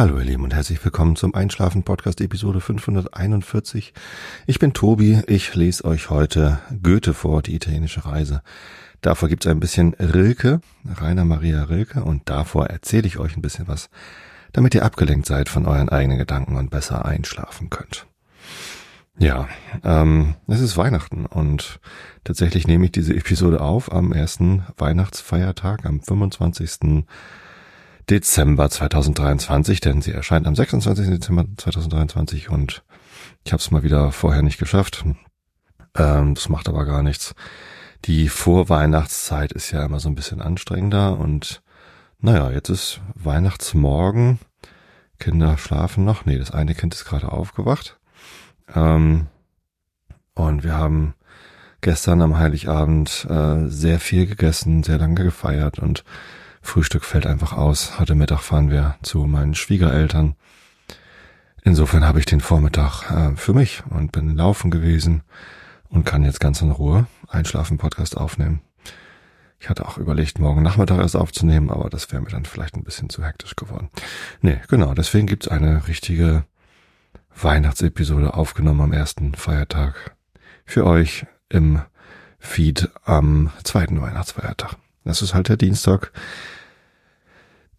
Hallo ihr Lieben und herzlich willkommen zum Einschlafen Podcast Episode 541. Ich bin Tobi, ich lese euch heute Goethe vor, die italienische Reise. Davor gibt's ein bisschen Rilke, Rainer Maria Rilke und davor erzähle ich euch ein bisschen was, damit ihr abgelenkt seid von euren eigenen Gedanken und besser einschlafen könnt. Ja, ähm, es ist Weihnachten und tatsächlich nehme ich diese Episode auf am ersten Weihnachtsfeiertag, am 25. Dezember 2023, denn sie erscheint am 26. Dezember 2023 und ich habe es mal wieder vorher nicht geschafft. Ähm, das macht aber gar nichts. Die Vorweihnachtszeit ist ja immer so ein bisschen anstrengender und naja, jetzt ist Weihnachtsmorgen. Kinder schlafen noch. Nee, das eine Kind ist gerade aufgewacht. Ähm, und wir haben gestern am Heiligabend äh, sehr viel gegessen, sehr lange gefeiert und Frühstück fällt einfach aus. Heute Mittag fahren wir zu meinen Schwiegereltern. Insofern habe ich den Vormittag äh, für mich und bin laufen gewesen und kann jetzt ganz in Ruhe Einschlafen-Podcast aufnehmen. Ich hatte auch überlegt, morgen Nachmittag erst aufzunehmen, aber das wäre mir dann vielleicht ein bisschen zu hektisch geworden. Nee, genau, deswegen gibt's eine richtige Weihnachtsepisode aufgenommen am ersten Feiertag für euch im Feed am zweiten Weihnachtsfeiertag. Das ist halt der Dienstag,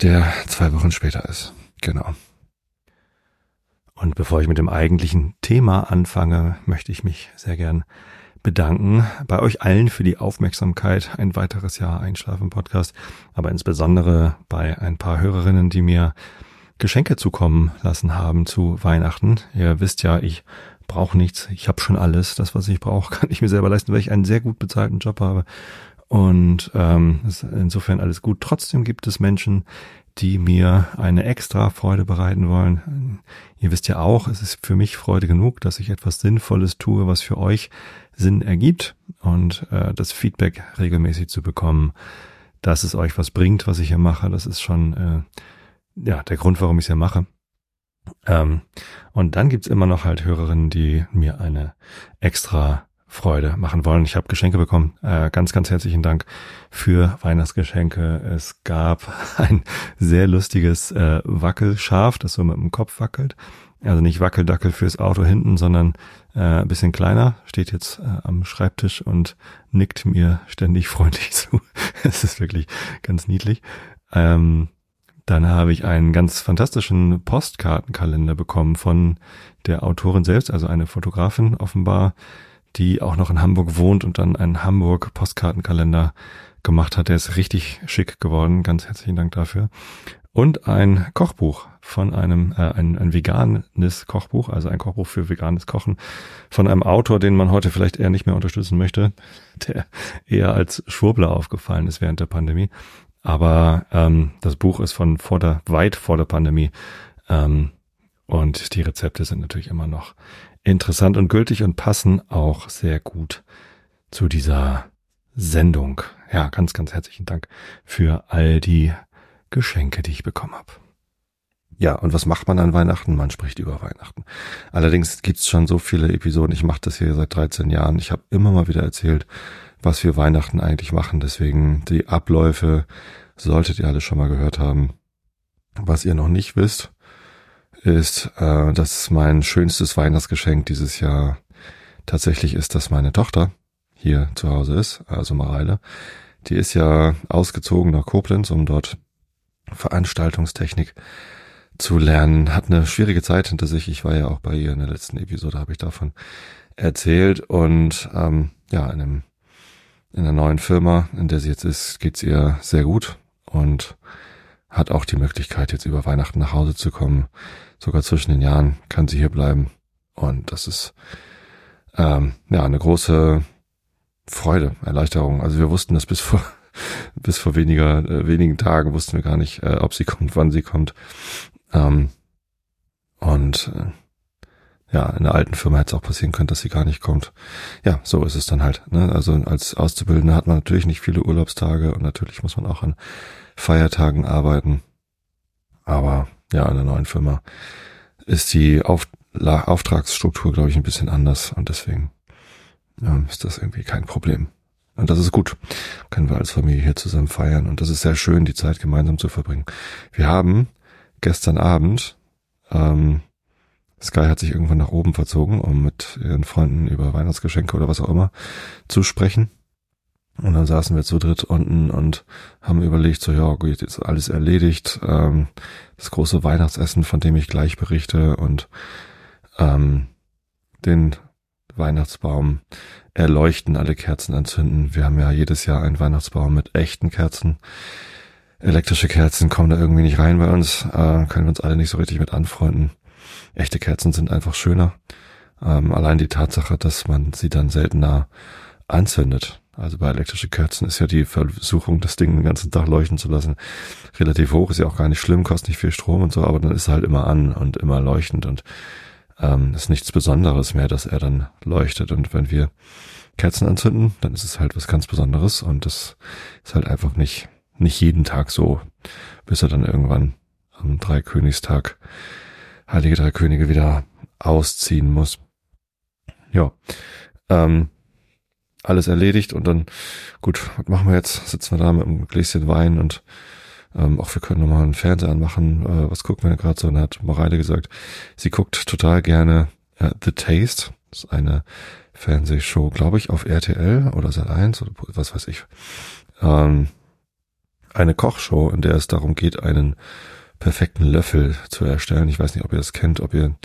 der zwei Wochen später ist. Genau. Und bevor ich mit dem eigentlichen Thema anfange, möchte ich mich sehr gern bedanken bei euch allen für die Aufmerksamkeit. Ein weiteres Jahr Einschlafen Podcast, aber insbesondere bei ein paar Hörerinnen, die mir Geschenke zukommen lassen haben zu Weihnachten. Ihr wisst ja, ich brauche nichts. Ich habe schon alles. Das, was ich brauche, kann ich mir selber leisten, weil ich einen sehr gut bezahlten Job habe. Und ähm, ist insofern alles gut. Trotzdem gibt es Menschen, die mir eine extra Freude bereiten wollen. Ihr wisst ja auch, es ist für mich Freude genug, dass ich etwas Sinnvolles tue, was für euch Sinn ergibt und äh, das Feedback regelmäßig zu bekommen, dass es euch was bringt, was ich hier mache. Das ist schon äh, ja der Grund, warum ich es hier mache. Ähm, und dann gibt's immer noch halt Hörerinnen, die mir eine extra Freude machen wollen. Ich habe Geschenke bekommen. Äh, ganz, ganz herzlichen Dank für Weihnachtsgeschenke. Es gab ein sehr lustiges äh, Wackelschaf, das so mit dem Kopf wackelt. Also nicht Wackeldackel fürs Auto hinten, sondern äh, ein bisschen kleiner. Steht jetzt äh, am Schreibtisch und nickt mir ständig freundlich zu. Es ist wirklich ganz niedlich. Ähm, dann habe ich einen ganz fantastischen Postkartenkalender bekommen von der Autorin selbst, also eine Fotografin offenbar, die auch noch in Hamburg wohnt und dann einen Hamburg Postkartenkalender gemacht hat. Der ist richtig schick geworden. Ganz herzlichen Dank dafür. Und ein Kochbuch von einem, äh, ein, ein veganes Kochbuch, also ein Kochbuch für veganes Kochen von einem Autor, den man heute vielleicht eher nicht mehr unterstützen möchte, der eher als Schwurbler aufgefallen ist während der Pandemie. Aber ähm, das Buch ist von vor der, weit vor der Pandemie. Ähm, und die Rezepte sind natürlich immer noch interessant und gültig und passen auch sehr gut zu dieser Sendung. Ja, ganz, ganz herzlichen Dank für all die Geschenke, die ich bekommen habe. Ja, und was macht man an Weihnachten? Man spricht über Weihnachten. Allerdings gibt's schon so viele Episoden. Ich mache das hier seit 13 Jahren. Ich habe immer mal wieder erzählt, was wir Weihnachten eigentlich machen. Deswegen die Abläufe solltet ihr alle schon mal gehört haben. Was ihr noch nicht wisst, ist, äh, dass mein schönstes Weihnachtsgeschenk dieses Jahr tatsächlich ist, dass meine Tochter hier zu Hause ist, also Mareile. Die ist ja ausgezogen nach Koblenz, um dort Veranstaltungstechnik zu lernen. Hat eine schwierige Zeit hinter sich. Ich war ja auch bei ihr in der letzten Episode, habe ich davon erzählt. Und ähm, ja, in, einem, in einer neuen Firma, in der sie jetzt ist, geht's ihr sehr gut und hat auch die Möglichkeit, jetzt über Weihnachten nach Hause zu kommen. Sogar zwischen den Jahren kann sie hier bleiben. Und das ist ähm, ja eine große Freude, Erleichterung. Also wir wussten das bis vor bis vor weniger äh, wenigen Tagen wussten wir gar nicht, äh, ob sie kommt, wann sie kommt. Ähm, und äh, ja, in der alten Firma hätte es auch passieren können, dass sie gar nicht kommt. Ja, so ist es dann halt. Ne? Also als Auszubildender hat man natürlich nicht viele Urlaubstage und natürlich muss man auch an Feiertagen arbeiten. Aber ja, in der neuen Firma ist die Auf Auftragsstruktur, glaube ich, ein bisschen anders und deswegen ja, ist das irgendwie kein Problem. Und das ist gut. Können wir als Familie hier zusammen feiern und das ist sehr schön, die Zeit gemeinsam zu verbringen. Wir haben gestern Abend. Ähm, Sky hat sich irgendwann nach oben verzogen, um mit ihren Freunden über Weihnachtsgeschenke oder was auch immer zu sprechen. Und dann saßen wir zu dritt unten und haben überlegt, so ja, gut, jetzt ist alles erledigt. Ähm, das große Weihnachtsessen, von dem ich gleich berichte und ähm, den Weihnachtsbaum erleuchten, alle Kerzen anzünden. Wir haben ja jedes Jahr einen Weihnachtsbaum mit echten Kerzen. Elektrische Kerzen kommen da irgendwie nicht rein bei uns, äh, können wir uns alle nicht so richtig mit anfreunden. Echte Kerzen sind einfach schöner. Ähm, allein die Tatsache, dass man sie dann seltener anzündet. Also bei elektrischen Kerzen ist ja die Versuchung, das Ding den ganzen Tag leuchten zu lassen, relativ hoch. Ist ja auch gar nicht schlimm, kostet nicht viel Strom und so, aber dann ist er halt immer an und immer leuchtend und ähm, ist nichts Besonderes mehr, dass er dann leuchtet. Und wenn wir Kerzen anzünden, dann ist es halt was ganz Besonderes und das ist halt einfach nicht, nicht jeden Tag so, bis er dann irgendwann am Dreikönigstag Heilige Drei Könige wieder ausziehen muss. Ja, ähm, alles erledigt und dann, gut, was machen wir jetzt? Sitzen wir da mit einem Gläschen Wein und ähm, auch wir können nochmal einen Fernseher anmachen. Äh, was gucken wir gerade so? Und hat Mareile gesagt, sie guckt total gerne äh, The Taste. Das ist eine Fernsehshow, glaube ich, auf RTL oder Sat1 oder was weiß ich. Ähm, eine Kochshow, in der es darum geht, einen perfekten Löffel zu erstellen. Ich weiß nicht, ob ihr das kennt, ob ihr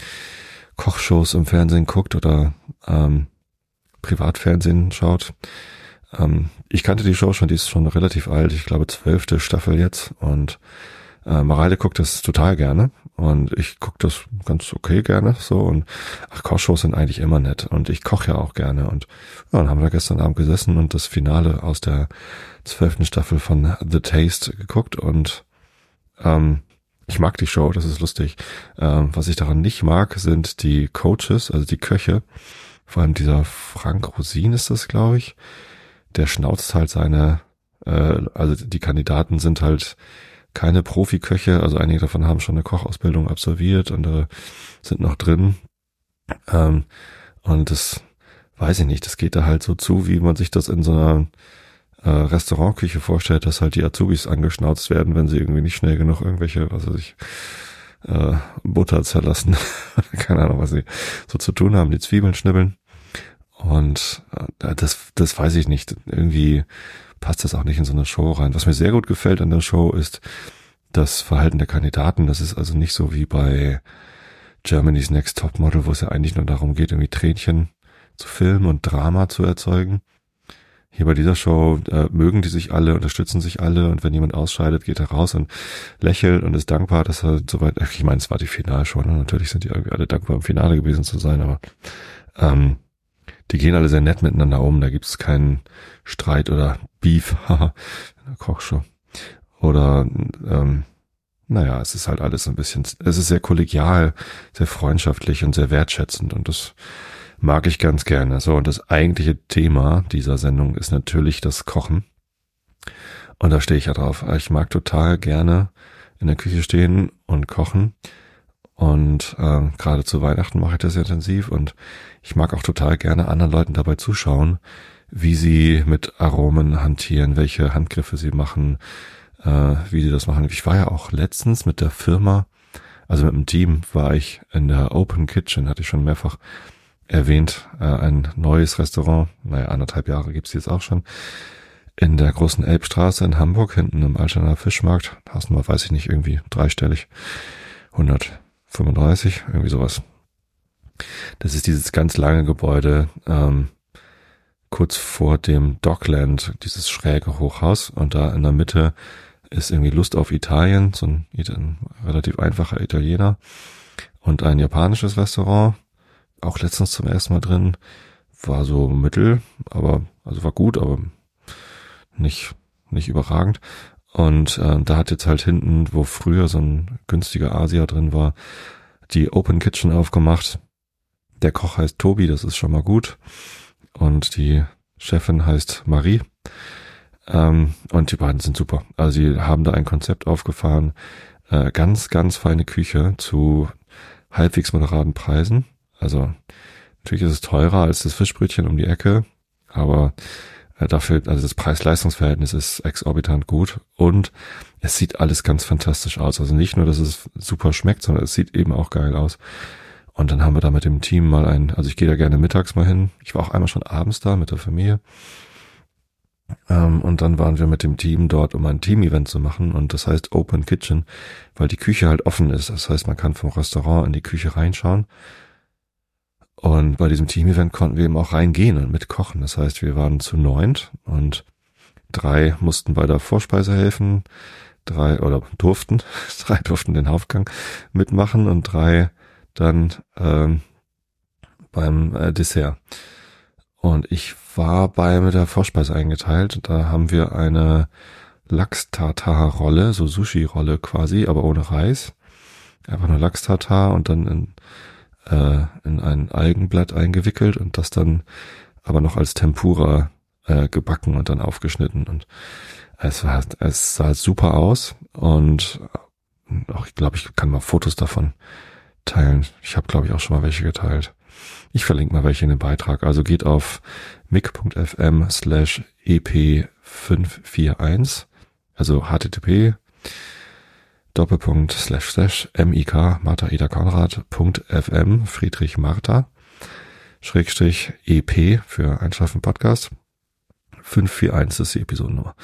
Kochshows im Fernsehen guckt oder ähm, Privatfernsehen schaut. Ähm, ich kannte die Show schon, die ist schon relativ alt, ich glaube zwölfte Staffel jetzt und äh, Mareile guckt das total gerne und ich gucke das ganz okay gerne so und ach, Kochshows sind eigentlich immer nett und ich koche ja auch gerne und ja, dann haben wir gestern Abend gesessen und das Finale aus der zwölften Staffel von The Taste geguckt und ähm, ich mag die Show, das ist lustig. Ähm, was ich daran nicht mag, sind die Coaches, also die Köche. Vor allem dieser Frank Rosin ist das, glaube ich. Der schnauzt halt seine, äh, also die Kandidaten sind halt keine Profiköche, also einige davon haben schon eine Kochausbildung absolviert, andere sind noch drin. Ähm, und das weiß ich nicht, das geht da halt so zu, wie man sich das in so einer äh, Restaurantküche vorstellt, dass halt die Azubis angeschnauzt werden, wenn sie irgendwie nicht schnell genug irgendwelche, was weiß ich, äh, Butter zerlassen. Keine Ahnung, was sie so zu tun haben, die Zwiebeln schnibbeln. Und äh, das, das weiß ich nicht. Irgendwie passt das auch nicht in so eine Show rein. Was mir sehr gut gefällt an der Show ist das Verhalten der Kandidaten. Das ist also nicht so wie bei Germany's Next Top Model, wo es ja eigentlich nur darum geht, irgendwie Tränchen zu filmen und Drama zu erzeugen, hier bei dieser Show äh, mögen die sich alle, unterstützen sich alle und wenn jemand ausscheidet, geht er raus und lächelt und ist dankbar, dass er soweit, ich meine, es war die Finalshow, ne? natürlich sind die irgendwie alle dankbar im Finale gewesen zu sein, aber ähm, die gehen alle sehr nett miteinander um, da gibt es keinen Streit oder Beef, haha, Kochshow. Oder ähm, naja, es ist halt alles ein bisschen, es ist sehr kollegial, sehr freundschaftlich und sehr wertschätzend und das mag ich ganz gerne. So, und das eigentliche Thema dieser Sendung ist natürlich das Kochen. Und da stehe ich ja drauf. Ich mag total gerne in der Küche stehen und kochen. Und äh, gerade zu Weihnachten mache ich das intensiv. Und ich mag auch total gerne anderen Leuten dabei zuschauen, wie sie mit Aromen hantieren, welche Handgriffe sie machen, äh, wie sie das machen. Ich war ja auch letztens mit der Firma, also mit dem Team, war ich in der Open Kitchen, hatte ich schon mehrfach erwähnt, äh, ein neues Restaurant, naja, anderthalb Jahre gibt's jetzt auch schon, in der großen Elbstraße in Hamburg, hinten im Altener Fischmarkt, Hausnummer weiß ich nicht, irgendwie dreistellig, 135, irgendwie sowas. Das ist dieses ganz lange Gebäude, ähm, kurz vor dem Dockland, dieses schräge Hochhaus. Und da in der Mitte ist irgendwie Lust auf Italien, so ein, ein relativ einfacher Italiener und ein japanisches Restaurant auch letztens zum ersten Mal drin. War so mittel, aber, also war gut, aber nicht, nicht überragend. Und äh, da hat jetzt halt hinten, wo früher so ein günstiger Asia drin war, die Open Kitchen aufgemacht. Der Koch heißt Tobi, das ist schon mal gut. Und die Chefin heißt Marie. Ähm, und die beiden sind super. Also sie haben da ein Konzept aufgefahren. Äh, ganz, ganz feine Küche zu halbwegs moderaten Preisen. Also natürlich ist es teurer als das Fischbrötchen um die Ecke, aber Äh, dafür, also das Preis-Leistungs-Verhältnis ist exorbitant gut und es sieht alles ganz fantastisch aus. Also nicht nur, dass es super schmeckt, sondern es sieht eben auch geil aus. Und dann haben wir da mit dem Team mal ein, also ich gehe da gerne mittags mal hin. Ich war auch einmal schon abends da mit der Familie. Ähm, und dann waren wir mit dem Team dort, um ein Team-Event zu machen. Und das heißt Open Kitchen, weil die Küche halt offen ist. Das heißt, man kann vom Restaurant in die Küche reinschauen. Und bei diesem Team-Event konnten wir eben auch reingehen und mitkochen. Das heißt, wir waren zu neunt und drei mussten bei der Vorspeise helfen, drei oder durften, drei durften den Hauptgang mitmachen und drei dann ähm, beim äh, Dessert. Und ich war bei mit der Vorspeise eingeteilt. Da haben wir eine Lachs-Tartar-Rolle, so Sushi-Rolle quasi, aber ohne Reis. Einfach nur Lachs-Tartar und dann in äh, in ein Algenblatt eingewickelt und das dann aber noch als Tempura äh, gebacken und dann aufgeschnitten und es war es sah super aus und auch ich glaube ich kann mal Fotos davon teilen. Ich habe glaube ich auch schon mal welche geteilt. Ich verlinke mal welche in den Beitrag. Also geht auf mic.fm slash ep541, also http Doppelpunkt slash slash mik Martha Ida Konrad Punkt fm Friedrich Martha Schrägstrich EP für Einschlafen Podcast 541 ist die Episodennummer.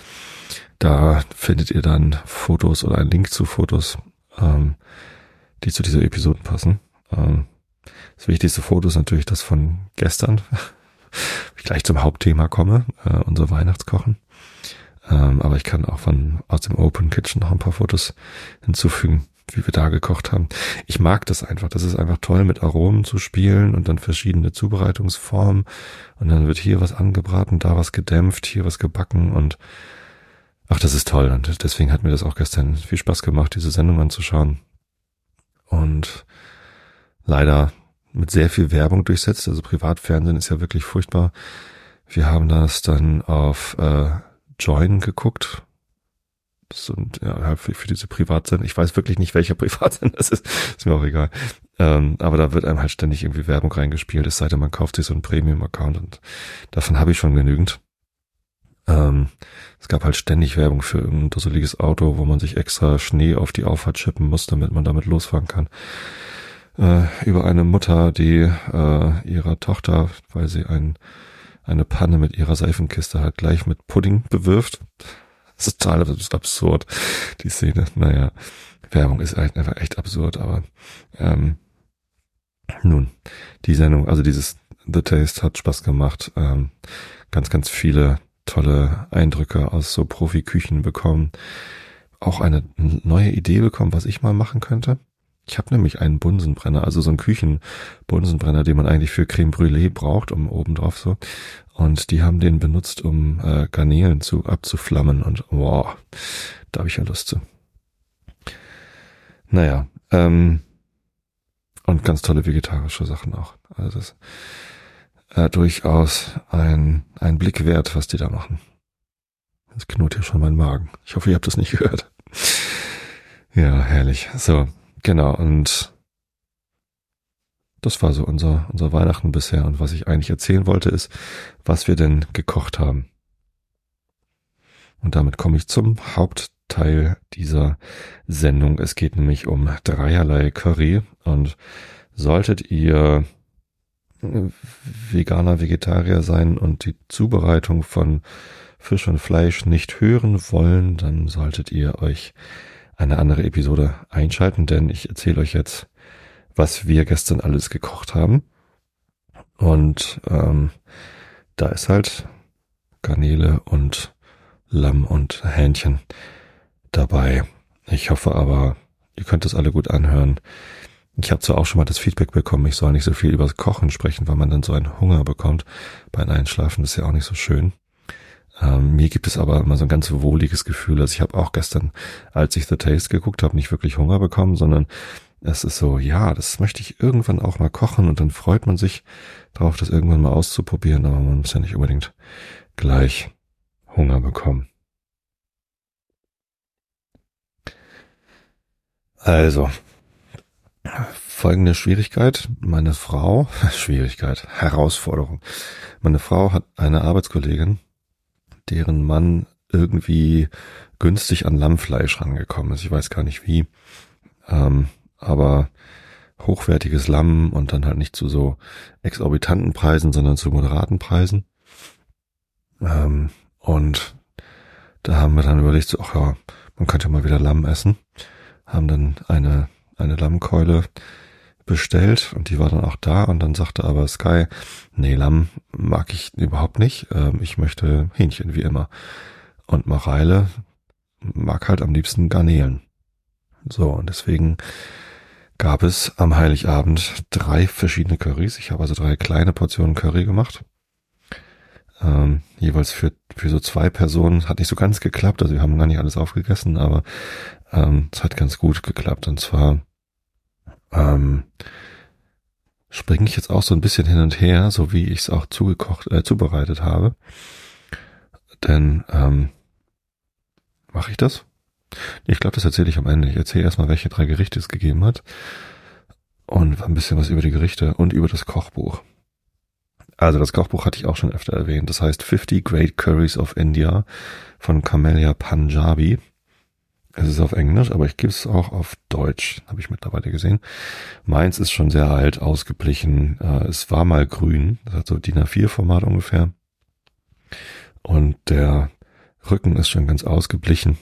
Da findet ihr dann Fotos oder einen Link zu Fotos, ähm, die zu dieser Episode passen. Ähm, das wichtigste Foto ist natürlich das von gestern, ich gleich zum Hauptthema komme, äh, unser Weihnachtskochen. Ähm, aber ich kann auch von aus dem Open Kitchen noch ein paar Fotos hinzufügen, wie wir da gekocht haben. Ich mag das einfach. Das ist einfach toll, mit Aromen zu spielen und dann verschiedene Zubereitungsformen. Und dann wird hier was angebraten, da was gedämpft, hier was gebacken und ach, das ist toll. Und deswegen hat mir das auch gestern viel Spaß gemacht, diese Sendung anzuschauen. Und leider mit sehr viel Werbung durchsetzt. Also Privatfernsehen ist ja wirklich furchtbar. Wir haben das dann auf äh, Join geguckt. Sind ja für, für diese Privatsender. Ich weiß wirklich nicht, welcher Privatsender das ist. Ist mir auch egal. Ähm, aber da wird einem halt ständig irgendwie Werbung reingespielt, es sei denn, man kauft sich so einen Premium-Account und davon habe ich schon genügend. Ähm, es gab halt ständig Werbung für irgendein dusseliges Auto, wo man sich extra Schnee auf die Auffahrt schippen muss, damit man damit losfahren kann. Äh, über eine Mutter, die äh, ihrer Tochter, weil sie ein eine Panne mit ihrer Seifenkiste halt gleich mit Pudding bewirft. Das ist total absurd, die Szene. Naja, Werbung ist halt einfach echt absurd, aber ähm, nun, die Sendung, also dieses The Taste hat Spaß gemacht. Ähm, ganz, ganz viele tolle Eindrücke aus so Profiküchen bekommen. Auch eine neue Idee bekommen, was ich mal machen könnte. Ich habe nämlich einen Bunsenbrenner, also so einen Küchenbunsenbrenner, den man eigentlich für Creme Brûlée braucht, um oben drauf so. Und die haben den benutzt, um äh, Garnelen zu abzuflammen und wow, da habe ich ja Lust zu. Naja, ähm, und ganz tolle vegetarische Sachen auch. Also das äh, durchaus ein, ein Blick wert, was die da machen. Das knurrt hier schon mein Magen. Ich hoffe, ihr habt das nicht gehört. Ja, herrlich. So, Genau, und das war so unser, unser Weihnachten bisher. Und was ich eigentlich erzählen wollte, ist, was wir denn gekocht haben. Und damit komme ich zum Hauptteil dieser Sendung. Es geht nämlich um dreierlei Curry. Und solltet ihr Veganer, Vegetarier sein und die Zubereitung von Fisch und Fleisch nicht hören wollen, dann solltet ihr euch eine andere Episode einschalten, denn ich erzähle euch jetzt, was wir gestern alles gekocht haben. Und ähm, da ist halt Garnele und Lamm und Hähnchen dabei. Ich hoffe aber, ihr könnt es alle gut anhören. Ich habe zwar auch schon mal das Feedback bekommen, ich soll nicht so viel über das Kochen sprechen, weil man dann so einen Hunger bekommt beim Einschlafen. Das ist ja auch nicht so schön. Ähm, mir gibt es aber immer so ein ganz wohliges Gefühl. Also ich habe auch gestern, als ich The Taste geguckt habe, nicht wirklich Hunger bekommen, sondern es ist so, ja, das möchte ich irgendwann auch mal kochen und dann freut man sich darauf, das irgendwann mal auszuprobieren, aber man muss ja nicht unbedingt gleich Hunger bekommen. Also, folgende Schwierigkeit. Meine Frau, Schwierigkeit, Herausforderung. Meine Frau hat eine Arbeitskollegin, deren Mann irgendwie günstig an Lammfleisch rangekommen ist. Ich weiß gar nicht wie. Ähm, aber hochwertiges Lamm und dann halt nicht zu so exorbitanten Preisen, sondern zu moderaten Preisen. Ähm, und da haben wir dann überlegt, so, ach ja, man könnte mal wieder Lamm essen. Haben dann eine, eine Lammkeule bestellt und die war dann auch da und dann sagte aber Sky, nee, Lamm mag ich überhaupt nicht. Ähm, ich möchte Hähnchen wie immer. Und Mareile mag halt am liebsten Garnelen. So, und deswegen gab es am Heiligabend drei verschiedene Currys. Ich habe also drei kleine Portionen Curry gemacht. Ähm, jeweils für, für so zwei Personen. Hat nicht so ganz geklappt, also wir haben gar nicht alles aufgegessen, aber ähm, es hat ganz gut geklappt. Und zwar ähm, springe ich jetzt auch so ein bisschen hin und her, so wie ich es auch zugekocht, äh, zubereitet habe. Denn ähm, mache ich das? Ich glaube, das erzähle ich am Ende. Ich erzähle erstmal, welche drei Gerichte es gegeben hat. Und ein bisschen was über die Gerichte und über das Kochbuch. Also das Kochbuch hatte ich auch schon öfter erwähnt. Das heißt 50 Great Curries of India von Camellia Punjabi. Es ist auf Englisch, aber ich gebe es auch auf Deutsch, habe ich mittlerweile gesehen. Meins ist schon sehr alt, ausgeblichen. Äh, es war mal grün, das hat so DIN A4-Format ungefähr. Und der Rücken ist schon ganz ausgeblichen.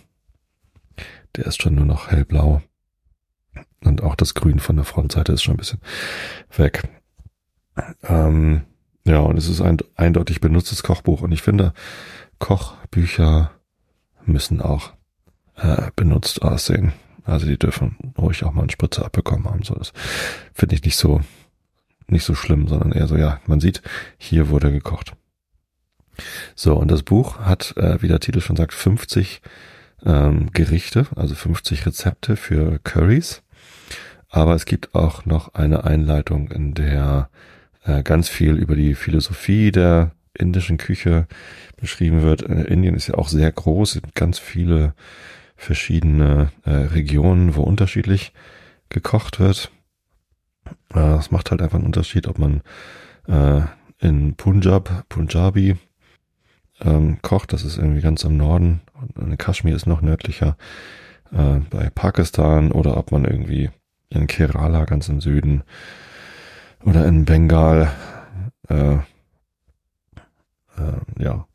Der ist schon nur noch hellblau. Und auch das Grün von der Frontseite ist schon ein bisschen weg. Ähm, ja, und es ist ein eindeutig benutztes Kochbuch. Und ich finde, Kochbücher müssen auch äh, benutzt aussehen. Also die dürfen ruhig auch mal einen Spritzer abbekommen haben. So, das finde ich nicht so, nicht so schlimm, sondern eher so, ja, man sieht, hier wurde gekocht. So, und das Buch hat, äh, wie der Titel schon sagt, 50 ähm, Gerichte, also 50 Rezepte für Curries. Aber es gibt auch noch eine Einleitung, in der äh, ganz viel über die Philosophie der indischen Küche beschrieben wird. Äh, Indien ist ja auch sehr groß, ganz viele verschiedene äh, Regionen, wo unterschiedlich gekocht wird. Äh, es macht halt einfach einen Unterschied, ob man äh, in Punjab, Punjabi ähm, kocht, das ist irgendwie ganz am Norden, und Kaschmir ist noch nördlicher, äh, bei Pakistan. Oder ob man irgendwie in Kerala ganz im Süden oder in Bengal, äh, äh, ja,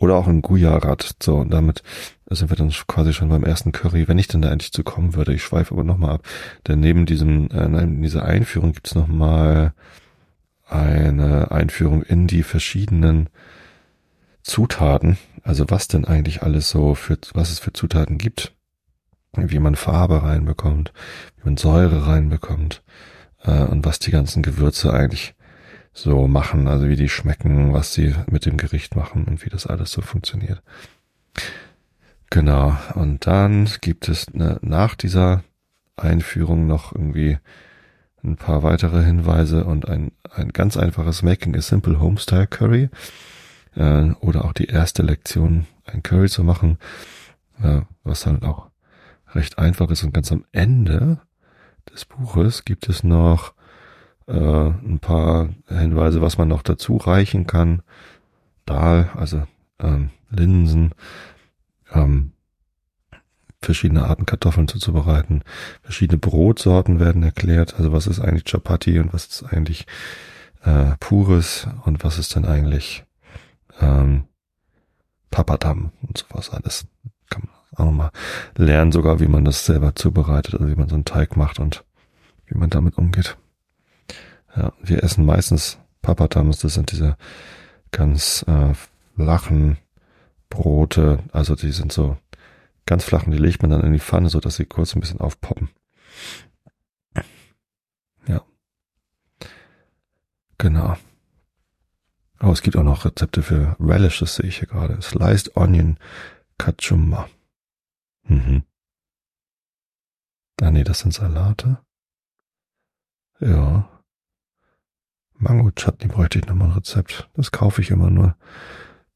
oder auch in Gujarat. So, und damit sind wir dann quasi schon beim ersten Curry, wenn ich denn da endlich zu kommen würde. Ich schweife aber nochmal ab. Denn neben diesem, äh, neben dieser Einführung gibt's noch mal eine Einführung in die verschiedenen Zutaten. Also was denn eigentlich alles so für, was es für Zutaten gibt. Wie man Farbe reinbekommt, wie man Säure reinbekommt, äh, und was die ganzen Gewürze eigentlich so machen, also wie die schmecken, was sie mit dem Gericht machen und wie das alles so funktioniert. Genau. Und dann gibt es eine, nach dieser Einführung noch irgendwie ein paar weitere Hinweise und ein, ein ganz einfaches Making a Simple Homestyle Curry äh, oder auch die erste Lektion, ein Curry zu machen, äh, was dann auch recht einfach ist und ganz am Ende des Buches gibt es noch äh, ein paar Hinweise, was man noch dazu reichen kann. Dahl, also ähm, Linsen, ähm, verschiedene Arten Kartoffeln zuzubereiten. Verschiedene Brotsorten werden erklärt. Also was ist eigentlich Chapati und was ist eigentlich äh, Pures und was ist dann eigentlich ähm, Papadam und sowas alles. Kann man auch nochmal lernen, sogar wie man das selber zubereitet, also wie man so einen Teig macht und wie man damit umgeht. Ja, wir essen meistens Papatams, das sind diese ganz äh, flachen Brote, also die sind so ganz flachen, die legt man dann in die Pfanne, so dass sie kurz ein bisschen aufpoppen. Ja. Genau. Oh, es gibt auch noch Rezepte für Relishes, sehe ich hier gerade. Sliced Onion Kachumba. Mhm. Ah nee, das sind Salate. Ja. Mango-Chutney bräuchte ich nochmal ein Rezept. Das kaufe ich immer nur.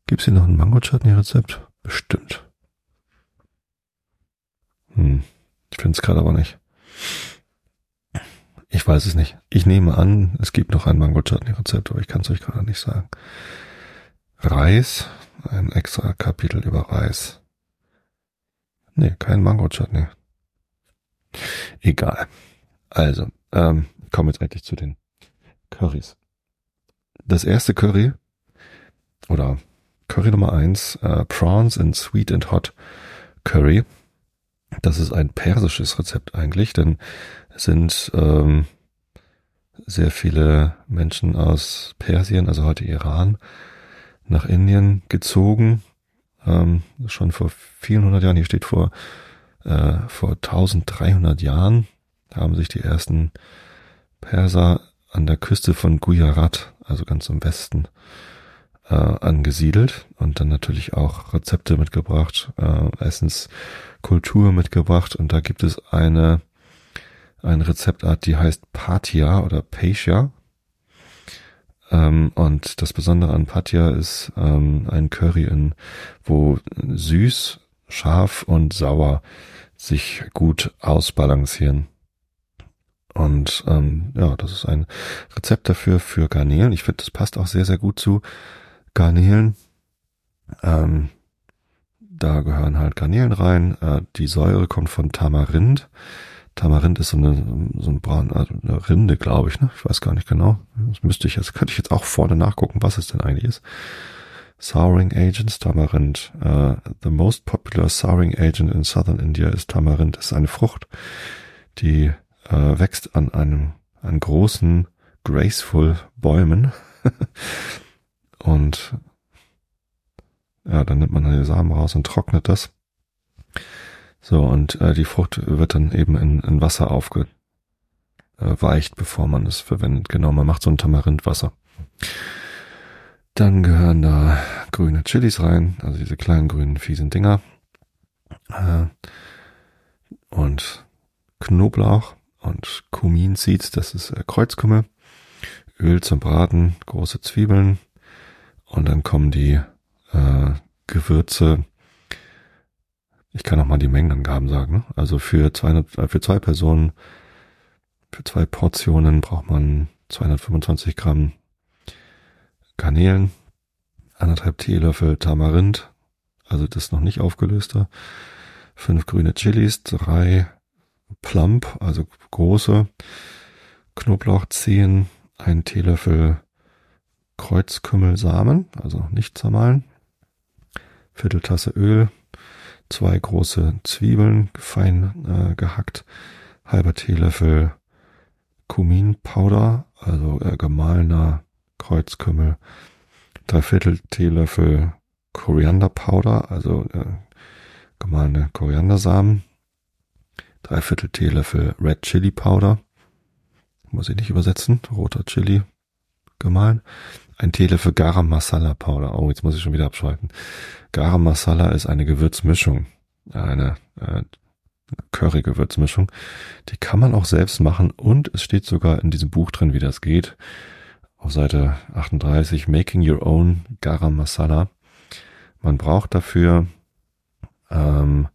Gibt's hier noch ein Mango-Chutney-Rezept? Bestimmt. Hm. Ich finde es gerade aber nicht. Ich weiß es nicht. Ich nehme an, es gibt noch ein Mango-Chutney-Rezept, aber ich kann es euch gerade nicht sagen. Reis. ein extra Kapitel über Reis. Nee, kein Mango Chutney. Egal. Also, ähm, kommen jetzt endlich zu den Currys. Das erste Curry oder Curry Nummer eins, äh, Prawns in Sweet and Hot Curry. Das ist ein persisches Rezept eigentlich, denn es sind ähm, sehr viele Menschen aus Persien, also heute Iran, nach Indien gezogen. Ähm, schon vor vielen hundert Jahren, hier steht vor, äh, vor 1300 Jahren haben sich die ersten Perser an der Küste von Gujarat, also ganz im Westen, äh, angesiedelt und dann natürlich auch Rezepte mitgebracht, äh, Essenskultur mitgebracht und da gibt es eine eine Rezeptart, die heißt Patia oder Patia. Ähm, und das Besondere an Patia ist ähm, ein Curry, in, wo süß, scharf und sauer sich gut ausbalancieren. Und ähm, ja, das ist ein Rezept dafür für Garnelen. Ich finde, das passt auch sehr, sehr gut zu Garnelen. Ähm, da gehören halt Garnelen rein. Äh, die Säure kommt von Tamarind. Tamarind ist so eine, so ein braun, also eine Rinde, glaube ich, ne? Ich weiß gar nicht genau. Das müsste ich jetzt, könnte ich jetzt auch vorne nachgucken, was es denn eigentlich ist. Souring Agents, Tamarind. Uh, the most popular souring agent in southern India ist Tamarind. Das ist eine Frucht, die uh, wächst an einem, an großen, graceful Bäumen. und ja, dann nimmt man die Samen raus und trocknet das. So, und äh, die Frucht wird dann eben in, in Wasser aufgeweicht, bevor man es verwendet. Genau, man macht so ein Tamarindwasser. Dann gehören da grüne Chilis rein, also diese kleinen grünen fiesen Dinger. Äh, und Knoblauch und Kumin Seeds, das ist äh, Kreuzkümmel. Öl zum Braten, große Zwiebeln. Und dann kommen die äh, Gewürze, ich kann auch mal die Mengenangaben sagen. Ne? Also für 200, äh, für zwei Personen, für zwei Portionen braucht man 225 Gramm Garnelen, anderthalb Teelöffel Tamarind, also das noch nicht aufgelöste, fünf grüne Chilis, drei Plump, also große Knoblauchzehen, ein Teelöffel Kreuzkümmelsamen, also nicht zermahlen, Vierteltasse Öl, zwei große Zwiebeln fein äh, gehackt, halber Teelöffel Kuminpowder, also äh, gemahlener Kreuzkümmel, dreiviertel Teelöffel Korianderpowder, also äh, gemahlene Koriandersamen, dreiviertel Teelöffel Red Chili Powder, muss ich nicht übersetzen, roter Chili gemahlen, ein Teelöffel Garam Masala Powder. Oh, jetzt muss ich schon wieder abschalten. Garam Masala ist eine Gewürzmischung, eine äh, Curry-Gewürzmischung. Die kann man auch selbst machen und es steht sogar in diesem Buch drin, wie das geht. Auf Seite 38, Making Your Own Garam Masala. Man braucht dafür ähm,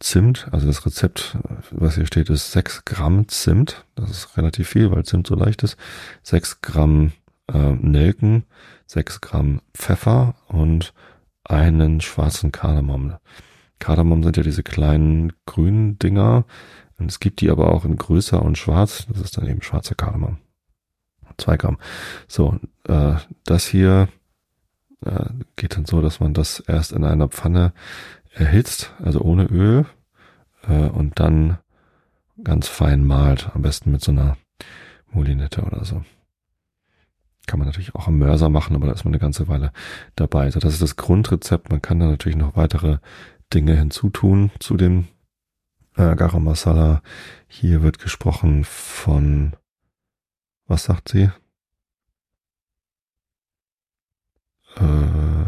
Zimt, also das Rezept, was hier steht, ist 6 Gramm Zimt. Das ist relativ viel, weil Zimt so leicht ist. 6 Gramm äh, Nelken, 6 Gramm Pfeffer und einen schwarzen Kardamom. Kardamom sind ja diese kleinen grünen Dinger. Und es gibt die aber auch in größer und schwarz. Das ist dann eben schwarzer Kardamom. Zwei Gramm. So, äh, das hier äh, geht dann so, dass man das erst in einer Pfanne erhitzt, also ohne Öl, äh, und dann ganz fein malt. Am besten mit so einer Moulinette oder so. Kann man natürlich auch am Mörser machen, aber da ist man eine ganze Weile dabei. Also das ist das Grundrezept. Man kann da natürlich noch weitere Dinge hinzutun zu dem äh, Garam Masala. Hier wird gesprochen von, was sagt sie? Ähm,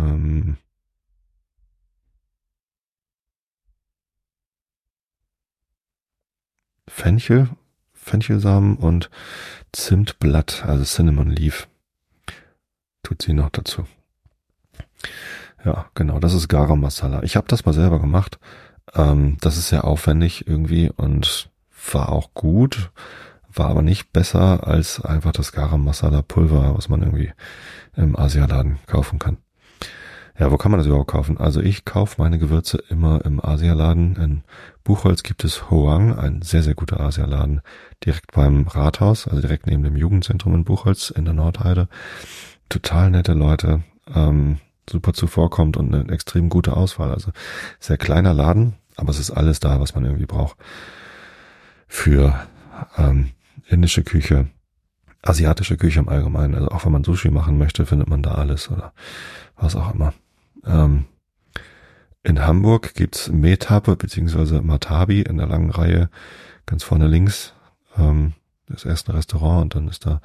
Fenchel, Fenchelsamen und Zimtblatt, also Cinnamon Leaf tut sie noch dazu. Ja, genau, das ist Garam Masala. Ich habe das mal selber gemacht. Ähm, das ist sehr aufwendig irgendwie und war auch gut, war aber nicht besser als einfach das Garam Masala Pulver, was man irgendwie im Asialaden kaufen kann. Ja, wo kann man das überhaupt kaufen? Also ich kaufe meine Gewürze immer im Asialaden. In Buchholz gibt es Hoang, ein sehr, sehr guter Asialaden, direkt beim Rathaus, also direkt neben dem Jugendzentrum in Buchholz in der Nordheide. Total nette Leute, ähm, super zuvorkommt und eine extrem gute Auswahl. Also sehr kleiner Laden, aber es ist alles da, was man irgendwie braucht für ähm, indische Küche, asiatische Küche im Allgemeinen. Also auch wenn man Sushi machen möchte, findet man da alles oder was auch immer. Ähm, in Hamburg gibt's Metabe beziehungsweise Matabi in der langen Reihe ganz vorne links. Ähm, das erste Restaurant und dann ist da,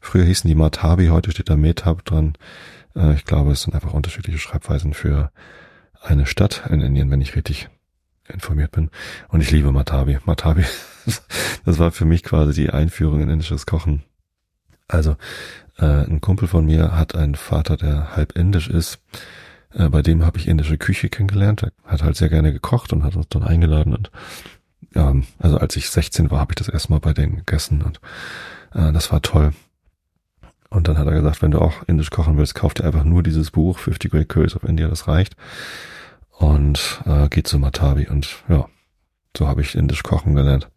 früher hießen die Matabi, heute steht da Metab dran. Äh, ich glaube, es sind einfach unterschiedliche Schreibweisen für eine Stadt in Indien, wenn ich richtig informiert bin. Und ich liebe Matabi. Matabi, das war für mich quasi die Einführung in indisches Kochen. Also, äh, ein Kumpel von mir hat einen Vater, der halb indisch ist. Äh, bei dem habe ich indische Küche kennengelernt. Er hat halt sehr gerne gekocht und hat uns dann eingeladen. Und ähm, also als ich 16 war, habe ich das erstmal bei denen gegessen und äh, das war toll. Und dann hat er gesagt, wenn du auch indisch kochen willst, kauf dir einfach nur dieses Buch 50 Great Curries of India, das reicht und äh, geht zu Matabi und ja, so habe ich indisch kochen gelernt.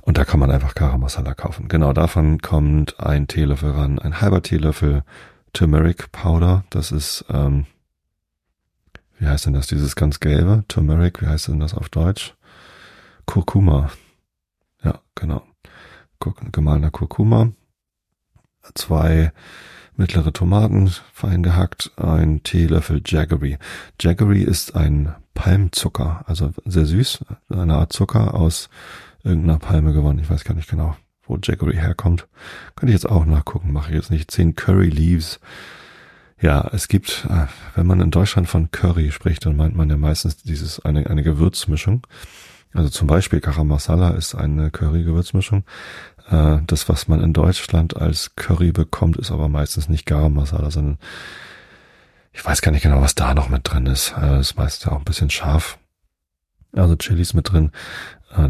Und da kann man einfach Garam Masala kaufen. Genau, davon kommt ein Teelöffel ran, ein halber Teelöffel Turmeric Powder. Das ist, ähm, wie heißt denn das, dieses ganz gelbe? Turmeric, wie heißt denn das auf Deutsch? Kurkuma. Ja, genau. Gemahlener Kurkuma. Zwei mittlere Tomaten fein gehackt, ein Teelöffel Jaggery. Jaggery ist ein Palmzucker, also sehr süß, eine Art Zucker aus irgendeiner Palme gewonnen. Ich weiß gar nicht genau, wo Jaggery herkommt. Könnte ich jetzt auch nachgucken, mache ich jetzt nicht. Zehn Curry Leaves. Ja, es gibt, äh, wenn man in Deutschland von Curry spricht, dann meint man ja meistens dieses eine, eine Gewürzmischung. Also zum Beispiel Garam ist eine Curry-Gewürzmischung. Äh, das, was man in Deutschland als Curry bekommt, ist aber meistens nicht Garam Masala, sondern ich weiß gar nicht genau, was da noch mit drin ist. Äh, ist meistens auch ein bisschen scharf. Also Chilis mit drin.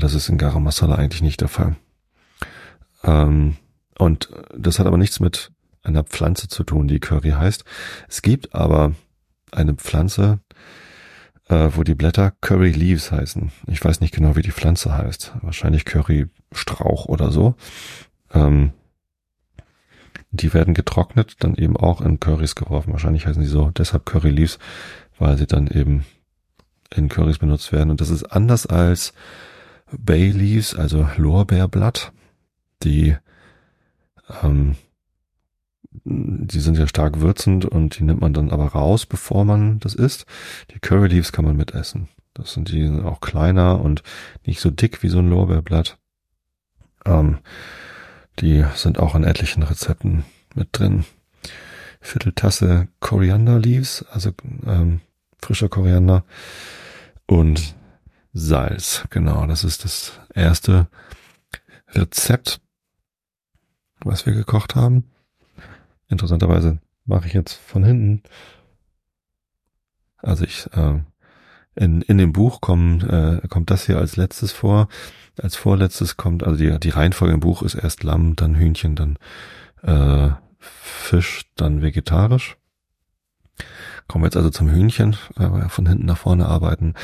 Das ist in Garam Masala eigentlich nicht der Fall. Ähm, und das hat aber nichts mit einer Pflanze zu tun, die Curry heißt. Es gibt aber eine Pflanze, äh, wo die Blätter Curry Leaves heißen. Ich weiß nicht genau, wie die Pflanze heißt. Wahrscheinlich Curry Strauch oder so. Ähm, die werden getrocknet, dann eben auch in Currys geworfen. Wahrscheinlich heißen sie so, deshalb Curry Leaves, weil sie dann eben in Currys benutzt werden. Und das ist anders als Bay Leaves, also Lorbeerblatt, die ähm, die sind ja stark würzend und die nimmt man dann aber raus, bevor man das isst. Die Curry Leaves kann man mitessen. Das sind die sind auch kleiner und nicht so dick wie so ein Lorbeerblatt. Ähm, die sind auch in etlichen Rezepten mit drin. Vierteltasse Koriander Leaves, also ähm, frischer Koriander und Salz. Genau, das ist das erste Rezept, was wir gekocht haben. Interessanterweise mache ich jetzt von hinten. Also ich äh, in, in dem Buch kommt, äh, kommt das hier als letztes vor. Als vorletztes kommt, also die, die Reihenfolge im Buch ist erst Lamm, dann Hühnchen, dann äh, Fisch, dann vegetarisch. Kommen wir jetzt also zum Hühnchen, äh, von hinten nach vorne arbeiten.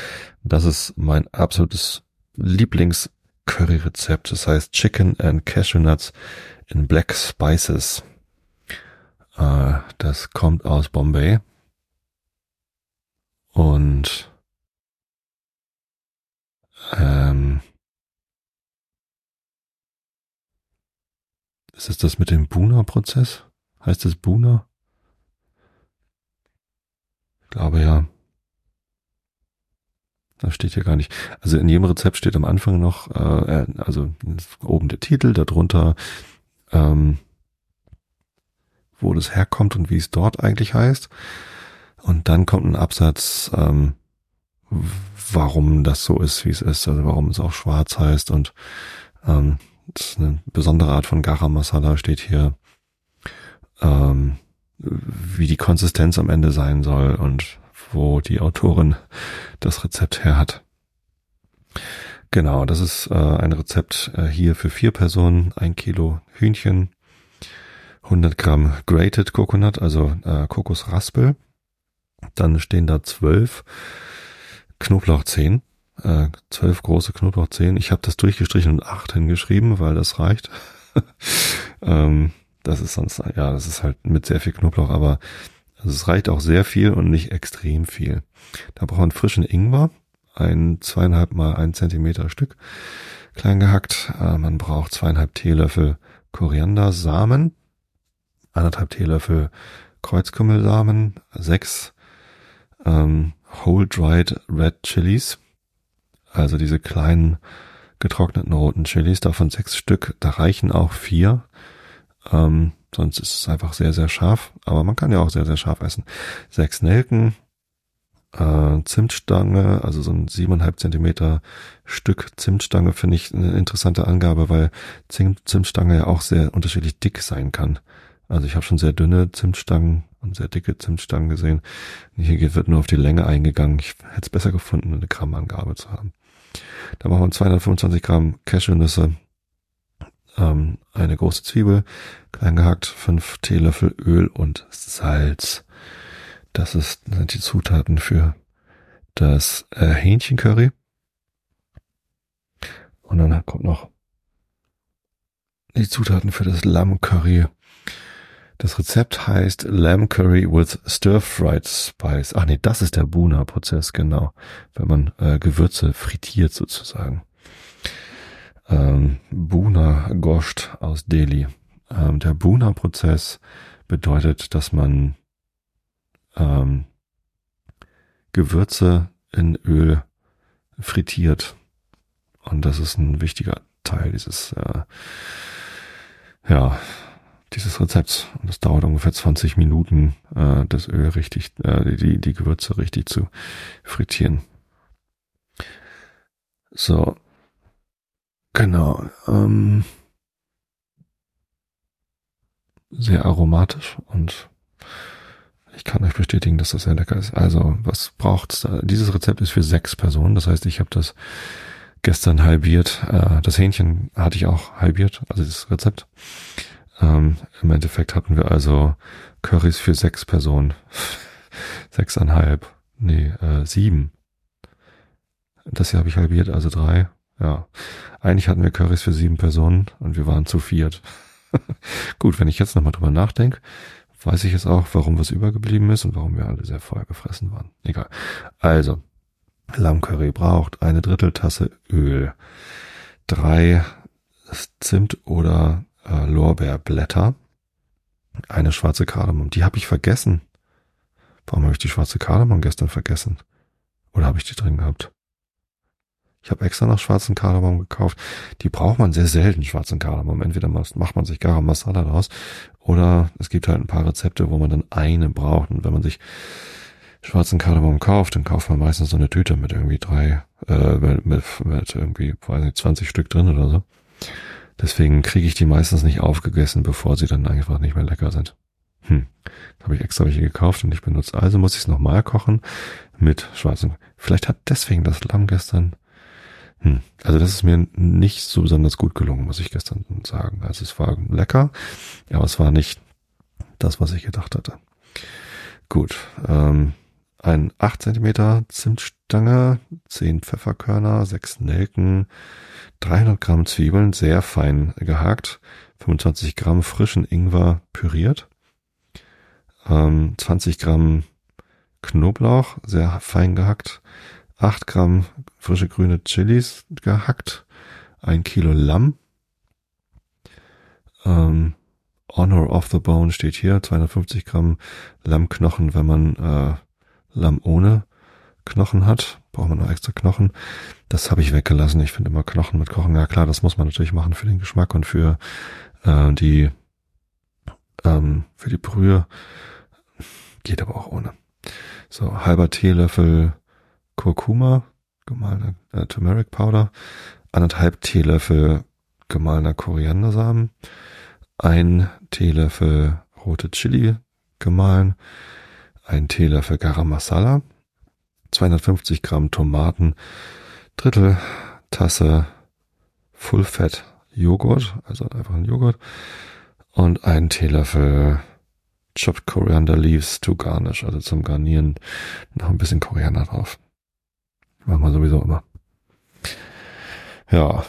Das ist mein absolutes Lieblings-Curry-Rezept. Das heißt Chicken and Cashew Nuts in Black Spices. Äh, das kommt aus Bombay. Und ähm, ist es das mit dem Buna-Prozess? Heißt es Buna? Ich glaube ja. Das steht hier gar nicht. Also in jedem Rezept steht am Anfang noch, äh, also oben der Titel, darunter ähm, wo das herkommt und wie es dort eigentlich heißt. Und dann kommt ein Absatz, ähm, warum das so ist, wie es ist, also warum es auch schwarz heißt und ähm, das ist eine besondere Art von Garam Masala steht hier, ähm, wie die Konsistenz am Ende sein soll und wo die Autorin das Rezept her hat. Genau, das ist äh, ein Rezept äh, hier für vier Personen, ein Kilo Hühnchen, 100 Gramm Grated Coconut, also äh, Kokosraspel, Dann stehen da zwölf Knoblauchzehen, äh, zwölf große Knoblauchzehen. Ich habe das durchgestrichen und acht hingeschrieben, weil das reicht. ähm, das ist sonst, ja, das ist halt mit sehr viel Knoblauch, aber also es reicht auch sehr viel und nicht extrem viel. Da braucht man frischen Ingwer, ein zweieinhalb mal ein Zentimeter Stück, klein gehackt. Äh, man braucht zweieinhalb Teelöffel Koriandersamen, anderthalb Teelöffel Kreuzkümmelsamen, sechs ähm, Whole Dried Red Chilies, also diese kleinen getrockneten roten Chilis, davon sechs Stück, da reichen auch vier. Ähm, sonst ist es einfach sehr, sehr scharf. Aber man kann ja auch sehr, sehr scharf essen. Sechs Nelken, äh, Zimtstange, also so ein siebeneinhalb Zentimeter Stück Zimtstange finde ich eine interessante Angabe, weil Zimt, Zimtstange ja auch sehr unterschiedlich dick sein kann. Also ich habe schon sehr dünne Zimtstangen und sehr dicke Zimtstangen gesehen. Hier wird nur auf die Länge eingegangen. Ich hätte es besser gefunden, eine Grammangabe zu haben. Da machen wir 225 Gramm Cashewnüsse, ähm, eine große Zwiebel, klein gehackt, fünf Teelöffel Öl und Salz. Das ist, sind die Zutaten für das äh, Hähnchencurry. Und dann kommt noch die Zutaten für das Lammcurry. Das Rezept heißt Lamb Curry with Stir-Fried Spice. Ach nee, das ist der Buna-Prozess, genau. Wenn man äh, Gewürze frittiert sozusagen. Ähm, Buna Gosht aus Delhi. Ähm, der Buna-Prozess bedeutet, dass man ähm, Gewürze in Öl frittiert. Und das ist ein wichtiger Teil dieses, äh, ja, dieses Rezepts. Und es dauert ungefähr 20 Minuten, äh, das Öl richtig, äh, die, die Gewürze richtig zu frittieren. So. Genau. Ähm, sehr aromatisch und ich kann euch bestätigen, dass das sehr lecker ist. Also, was braucht's? Dieses Rezept ist für sechs Personen. Das heißt, ich habe das gestern halbiert. Äh, das Hähnchen hatte ich auch halbiert, also das Rezept. Ähm, Im Endeffekt hatten wir also Currys für sechs Personen. Sechseinhalb. Nee, äh, sieben. Das hier habe ich halbiert, also drei. Ja. Eigentlich hatten wir Currys für sieben Personen und wir waren zu viert. Gut, wenn ich jetzt nochmal drüber nachdenke, weiß ich jetzt auch, warum was übergeblieben ist und warum wir alle sehr voll gefressen waren. Egal. Also, Lammcurry braucht eine Dritteltasse Öl, drei Zimt oder äh, Lorbeerblätter, eine schwarze Kardamom. Die habe ich vergessen. Warum habe ich die schwarze Kardamom gestern vergessen? Oder habe ich die drin gehabt? Ich habe extra noch schwarzen Kardamom gekauft. Die braucht man sehr selten, schwarzen Kardamom. Entweder macht man sich Garam Masala daraus oder es gibt halt ein paar Rezepte, wo man dann eine braucht. Und wenn man sich schwarzen Kardamom kauft, dann kauft man meistens so eine Tüte mit irgendwie drei, äh, mit, mit, irgendwie, weiß nicht, 20 Stück drin oder so. Deswegen kriege ich die meistens nicht aufgegessen, bevor sie dann einfach nicht mehr lecker sind. Hm, habe ich extra welche gekauft und ich benutze. Also muss ich es nochmal kochen mit schwarzem. Vielleicht hat deswegen das Lamm gestern. Hm, also das ist mir nicht so besonders gut gelungen, muss ich gestern sagen. Also es war lecker, aber es war nicht das, was ich gedacht hatte. Gut, ähm, ein 8 cm Zimtstange, 10 Pfefferkörner, 6 Nelken, 300 Gramm Zwiebeln, sehr fein gehakt, 25 Gramm frischen Ingwer püriert, ähm, 20 Gramm Knoblauch, sehr fein gehackt, 8 Gramm frische grüne Chilis gehackt, ein Kilo Lamm, ähm, Honor of the Bone steht hier, 250 Gramm Lammknochen, wenn man äh, Lamm ohne Knochen hat, braucht man noch extra Knochen. Das habe ich weggelassen. Ich finde immer Knochen mit Kochen. Ja klar, das muss man natürlich machen für den Geschmack und für äh, die ähm, für die Brühe. Geht aber auch ohne. So, halber Teelöffel Kurkuma, gemahlener äh, Turmeric Powder, anderthalb Teelöffel gemahlener Koriandersamen, ein Teelöffel rote Chili gemahlen, ein Teelöffel Garam Masala, 250 Gramm Tomaten, Drittel Tasse Full Fat Joghurt, also einfach ein Joghurt und ein Teelöffel chopped coriander leaves to garnish, also zum Garnieren noch ein bisschen Koriander drauf. Machen wir sowieso immer. Ja,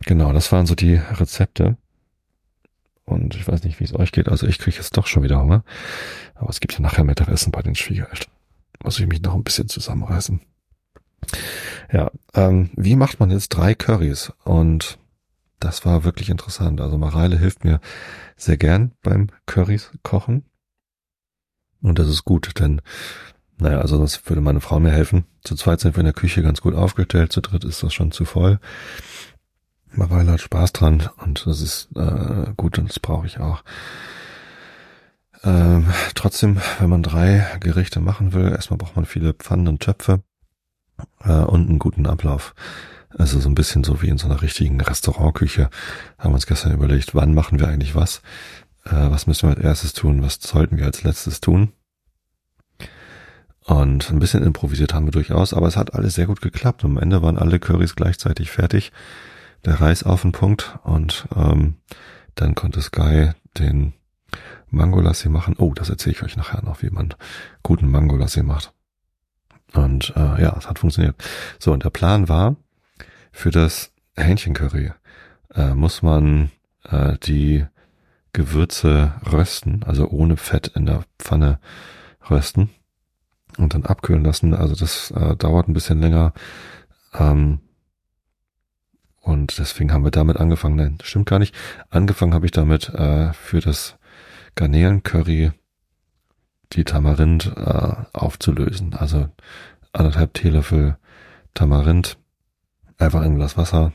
genau, das waren so die Rezepte. Und ich weiß nicht, wie es euch geht. Also ich kriege jetzt doch schon wieder Hunger. Aber es gibt ja nachher Mittagessen bei den Schwiegereltern. Muss ich mich noch ein bisschen zusammenreißen. Ja, ähm, wie macht man jetzt drei Curries? Und das war wirklich interessant. Also Mareile hilft mir sehr gern beim Curries kochen. Und das ist gut, denn, naja, also das würde meine Frau mir helfen. Zu zweit sind wir in der Küche ganz gut aufgestellt, zu dritt ist das schon zu voll. Mareile hat Spaß dran und das ist äh, gut und das brauche ich auch. Ähm, trotzdem, wenn man drei Gerichte machen will, erstmal braucht man viele Pfannen und Töpfe äh, und einen guten Ablauf. Also so ein bisschen so wie in so einer richtigen Restaurantküche. Haben wir uns gestern überlegt, wann machen wir eigentlich was? Äh, was müssen wir als erstes tun? Was sollten wir als letztes tun? Und ein bisschen improvisiert haben wir durchaus, aber es hat alles sehr gut geklappt. Am Ende waren alle Currys gleichzeitig fertig. Der Reis auf den Punkt und ähm, dann konnte Sky den Mangolassi machen. Oh, das erzähle ich euch nachher noch, wie man guten Mangolassi macht. Und äh, ja, es hat funktioniert. So, und der Plan war, für das Hähnchencurry äh, muss man äh, die Gewürze rösten, also ohne Fett in der Pfanne rösten und dann abkühlen lassen. Also das äh, dauert ein bisschen länger. Ähm, und deswegen haben wir damit angefangen. Nein, stimmt gar nicht. Angefangen habe ich damit äh, für das Garnelen-Curry die Tamarind äh, aufzulösen. Also anderthalb Teelöffel Tamarind, einfach ein Glas Wasser,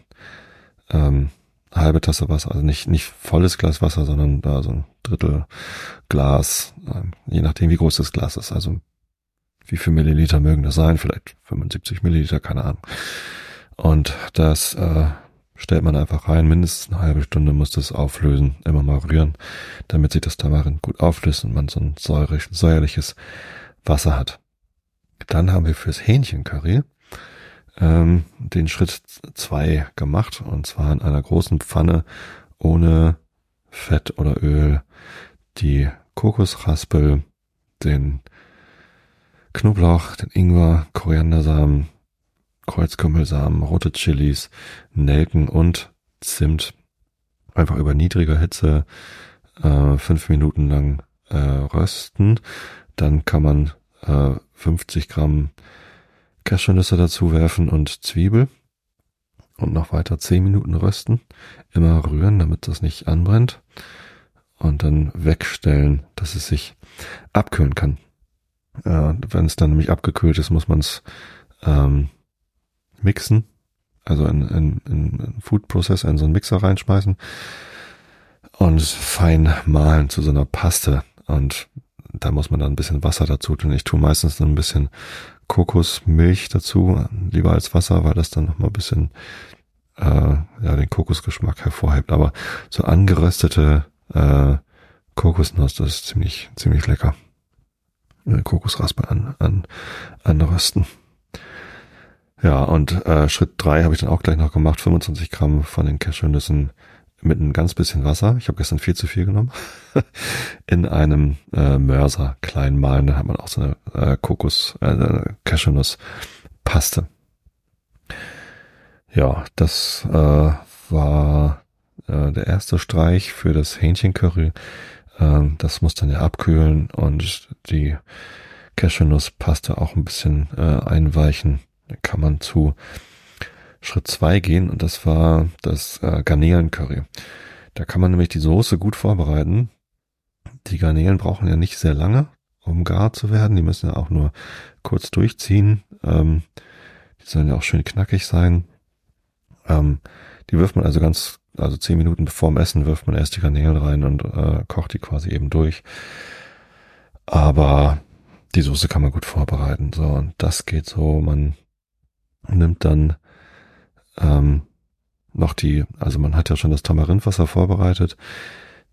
ähm, halbe Tasse Wasser, also nicht nicht volles Glas Wasser, sondern da so ein Drittel Glas, äh, je nachdem wie groß das Glas ist. Also wie viel Milliliter mögen das sein? Vielleicht 75 Milliliter, keine Ahnung. Und das äh, stellt man einfach rein. Mindestens eine halbe Stunde muss das auflösen, immer mal rühren, damit sich das Tamarin gut auflöst und man so ein säurig, säuerliches Wasser hat. Dann haben wir fürs Hähnchencurry ähm, den Schritt zwei gemacht und zwar in einer großen Pfanne ohne Fett oder Öl die Kokosraspel, den Knoblauch, den Ingwer, Koriandersamen, Kreuzkümmelsamen, rote Chilis, Nelken und Zimt einfach über niedriger Hitze äh, fünf Minuten lang äh, rösten. Dann kann man äh, 50 Gramm Cashewnüsse dazu werfen und Zwiebel und noch weiter zehn Minuten rösten. Immer rühren, damit das nicht anbrennt. Und dann wegstellen, dass es sich abkühlen kann. Äh, wenn es dann nämlich abgekühlt ist, muss man es ähm, mixen, also in, in, in Food Processor in so einen Mixer reinschmeißen und fein mahlen zu so einer Paste. Und da muss man dann ein bisschen Wasser dazu tun. Ich tue meistens dann ein bisschen Kokosmilch dazu, lieber als Wasser, weil das dann nochmal ein bisschen äh, ja, den Kokosgeschmack hervorhebt. Aber so angeröstete äh, Kokosnuss, das ist ziemlich, ziemlich lecker. Kokosraspel an, an, anrösten. Ja, und äh, Schritt drei habe ich dann auch gleich noch gemacht, 25 Gramm von den Cashewnüssen mit ein ganz bisschen Wasser. Ich habe gestern viel zu viel genommen. in einem äh, Mörser klein malen. Da hat man auch so eine äh, Kokos, äh, Cashewnuss-Paste. Ja, das äh, war äh, der erste Streich für das Hähnchencurry. Äh, das muss dann ja abkühlen und die Cashewnuss-Paste auch ein bisschen äh, einweichen kann man zu Schritt zwei gehen und das war das äh, Garnelen-Curry. Da kann man nämlich die Soße gut vorbereiten. Die Garnelen brauchen ja nicht sehr lange, um gar zu werden. Die müssen ja auch nur kurz durchziehen. Ähm, die sollen ja auch schön knackig sein. Ähm, die wirft man also ganz, also zehn Minuten bevor Essen wirft man erst die Garnelen rein und äh, kocht die quasi eben durch. Aber die Soße kann man gut vorbereiten. So, und das geht so, man nimmt dann ähm, noch die, also man hat ja schon das Tamarindwasser vorbereitet,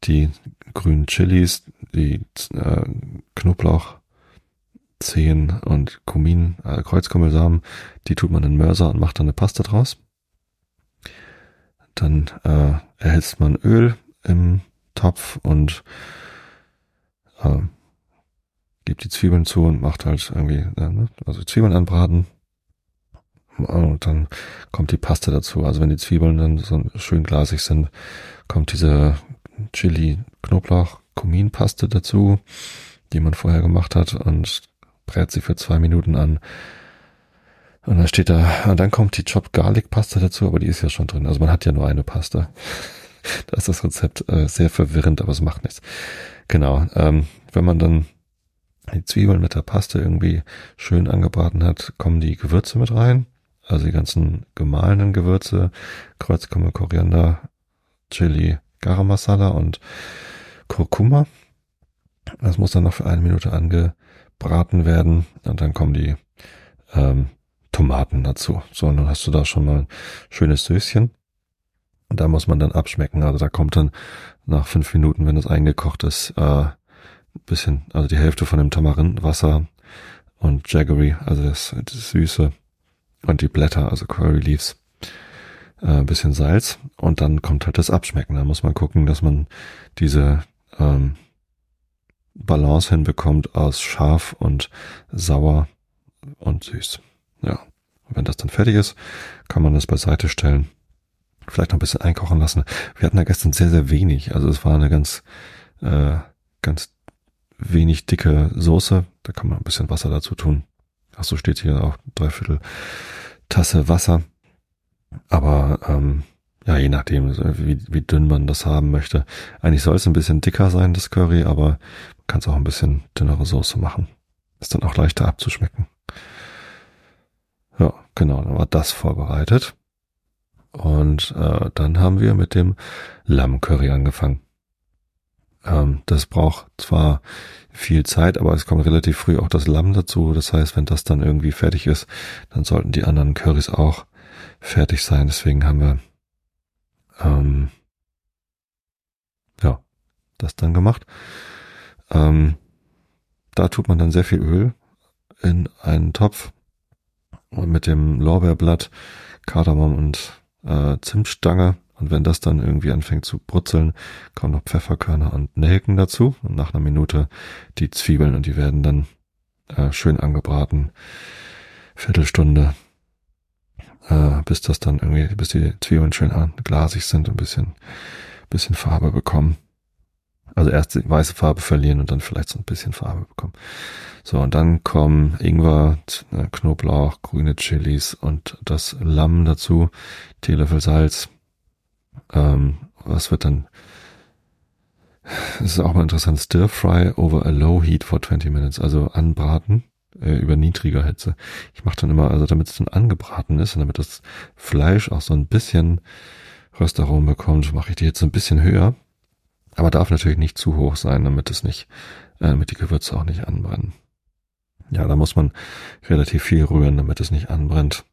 die grünen Chilis, die äh, Knoblauch, Zehen und Kumin, äh, Kreuzkümmelsamen, die tut man in Mörser und macht dann eine Paste draus. Dann äh, erhitzt man Öl im Topf und äh, gibt die Zwiebeln zu und macht halt irgendwie, äh, ne, also Zwiebeln anbraten. Und dann kommt die Paste dazu. Also wenn die Zwiebeln dann so schön glasig sind, kommt diese Chili, Knoblauch, Kuminpaste dazu, die man vorher gemacht hat und brät sie für zwei Minuten an. Und dann steht da, und dann kommt die Chopped Garlic Paste dazu, aber die ist ja schon drin. Also man hat ja nur eine Paste. da ist das Rezept äh, sehr verwirrend, aber es macht nichts. Genau. Ähm, wenn man dann die Zwiebeln mit der Paste irgendwie schön angebraten hat, kommen die Gewürze mit rein. Also die ganzen gemahlenen Gewürze, Kreuzkümmel, Koriander, Chili, Garam Masala und Kurkuma. Das muss dann noch für eine Minute angebraten werden und dann kommen die ähm, Tomaten dazu. So, und dann hast du da schon mal ein schönes Söschen. Und da muss man dann abschmecken. Also da kommt dann nach fünf Minuten, wenn es eingekocht ist, äh, bisschen, also die Hälfte von dem Tamarindwasser und Jaggery, also das, das Süße und die Blätter, also Curry Leaves, äh, ein bisschen Salz und dann kommt halt das Abschmecken. Da muss man gucken, dass man diese ähm, Balance hinbekommt aus scharf und sauer und süß. Ja, und wenn das dann fertig ist, kann man das beiseite stellen. Vielleicht noch ein bisschen einkochen lassen. Wir hatten da gestern sehr, sehr wenig. Also es war eine ganz, äh, ganz wenig dicke Soße. Da kann man ein bisschen Wasser dazu tun. Ach so steht hier auch dreiviertel Tasse Wasser. Aber ähm, ja, je nachdem, wie, wie dünn man das haben möchte. Eigentlich soll es ein bisschen dicker sein, das Curry, aber man kann es auch ein bisschen dünnere Soße machen. Ist dann auch leichter abzuschmecken. Genau, dann war das vorbereitet. Und äh, dann haben wir mit dem Lammcurry angefangen. Ähm, das braucht zwar viel Zeit, aber es kommt relativ früh auch das Lamm dazu. Das heißt, wenn das dann irgendwie fertig ist, dann sollten die anderen Currys auch fertig sein. Deswegen haben wir ähm, ja das dann gemacht. Ähm, da tut man dann sehr viel Öl in einen Topf und mit dem Lorbeerblatt, Kardamom und äh, Zimtstange und wenn das dann irgendwie anfängt zu brutzeln, kommen noch Pfefferkörner und Nelken dazu. Und nach einer Minute die Zwiebeln und die werden dann äh, schön angebraten. Viertelstunde, äh, bis das dann irgendwie, bis die Zwiebeln schön glasig sind und ein bisschen, bisschen Farbe bekommen. Also erst die weiße Farbe verlieren und dann vielleicht so ein bisschen Farbe bekommen. So, und dann kommen Ingwer, äh, Knoblauch, grüne Chilis und das Lamm dazu, Teelöffel Salz, ähm, was wird dann, das ist auch mal interessant, Stir Fry over a low heat for 20 minutes, also anbraten äh, über niedriger Hitze. Ich mache dann immer, also damit es dann angebraten ist und damit das Fleisch auch so ein bisschen Röstaromen bekommt, mache ich die jetzt ein bisschen höher, aber darf natürlich nicht zu hoch sein, damit es nicht, äh, damit die Gewürze auch nicht anbrennen. Ja, da muss man relativ viel rühren, damit es nicht anbrennt.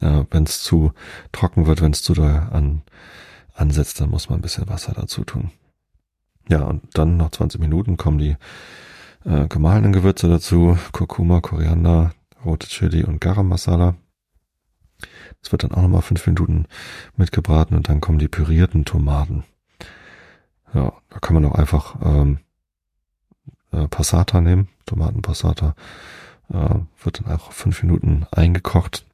Äh, wenn es zu trocken wird, wenn es zu da an ansetzt, dann muss man ein bisschen Wasser dazu tun. Ja, und dann nach 20 Minuten kommen die äh, gemahlenen Gewürze dazu, Kurkuma, Koriander, rote Chili und Garam Masala. Das wird dann auch nochmal fünf Minuten mitgebraten und dann kommen die pürierten Tomaten. Ja, da kann man auch einfach ähm, äh, Passata nehmen, Tomatenpassata. Äh, wird dann auch fünf Minuten eingekocht.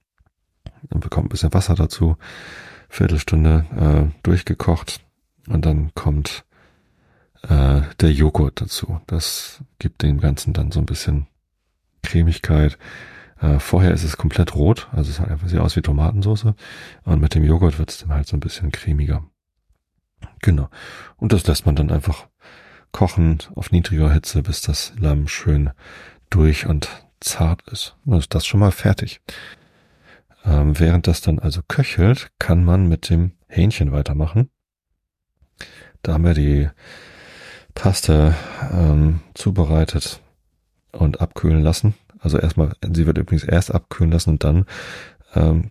Dann bekommt ein bisschen Wasser dazu. Viertelstunde äh, durchgekocht und dann kommt äh, der Joghurt dazu. Das gibt dem Ganzen dann so ein bisschen Cremigkeit. Äh, vorher ist es komplett rot, also es sieht einfach sehr aus wie Tomatensauce und mit dem Joghurt wird es dann halt so ein bisschen cremiger. Genau. Und das lässt man dann einfach kochen auf niedriger Hitze, bis das Lamm schön durch und zart ist. Dann ist das schon mal fertig. Ähm, während das dann also köchelt, kann man mit dem Hähnchen weitermachen. Da haben wir die Paste ähm, zubereitet und abkühlen lassen. Also erstmal, sie wird übrigens erst abkühlen lassen und dann ähm,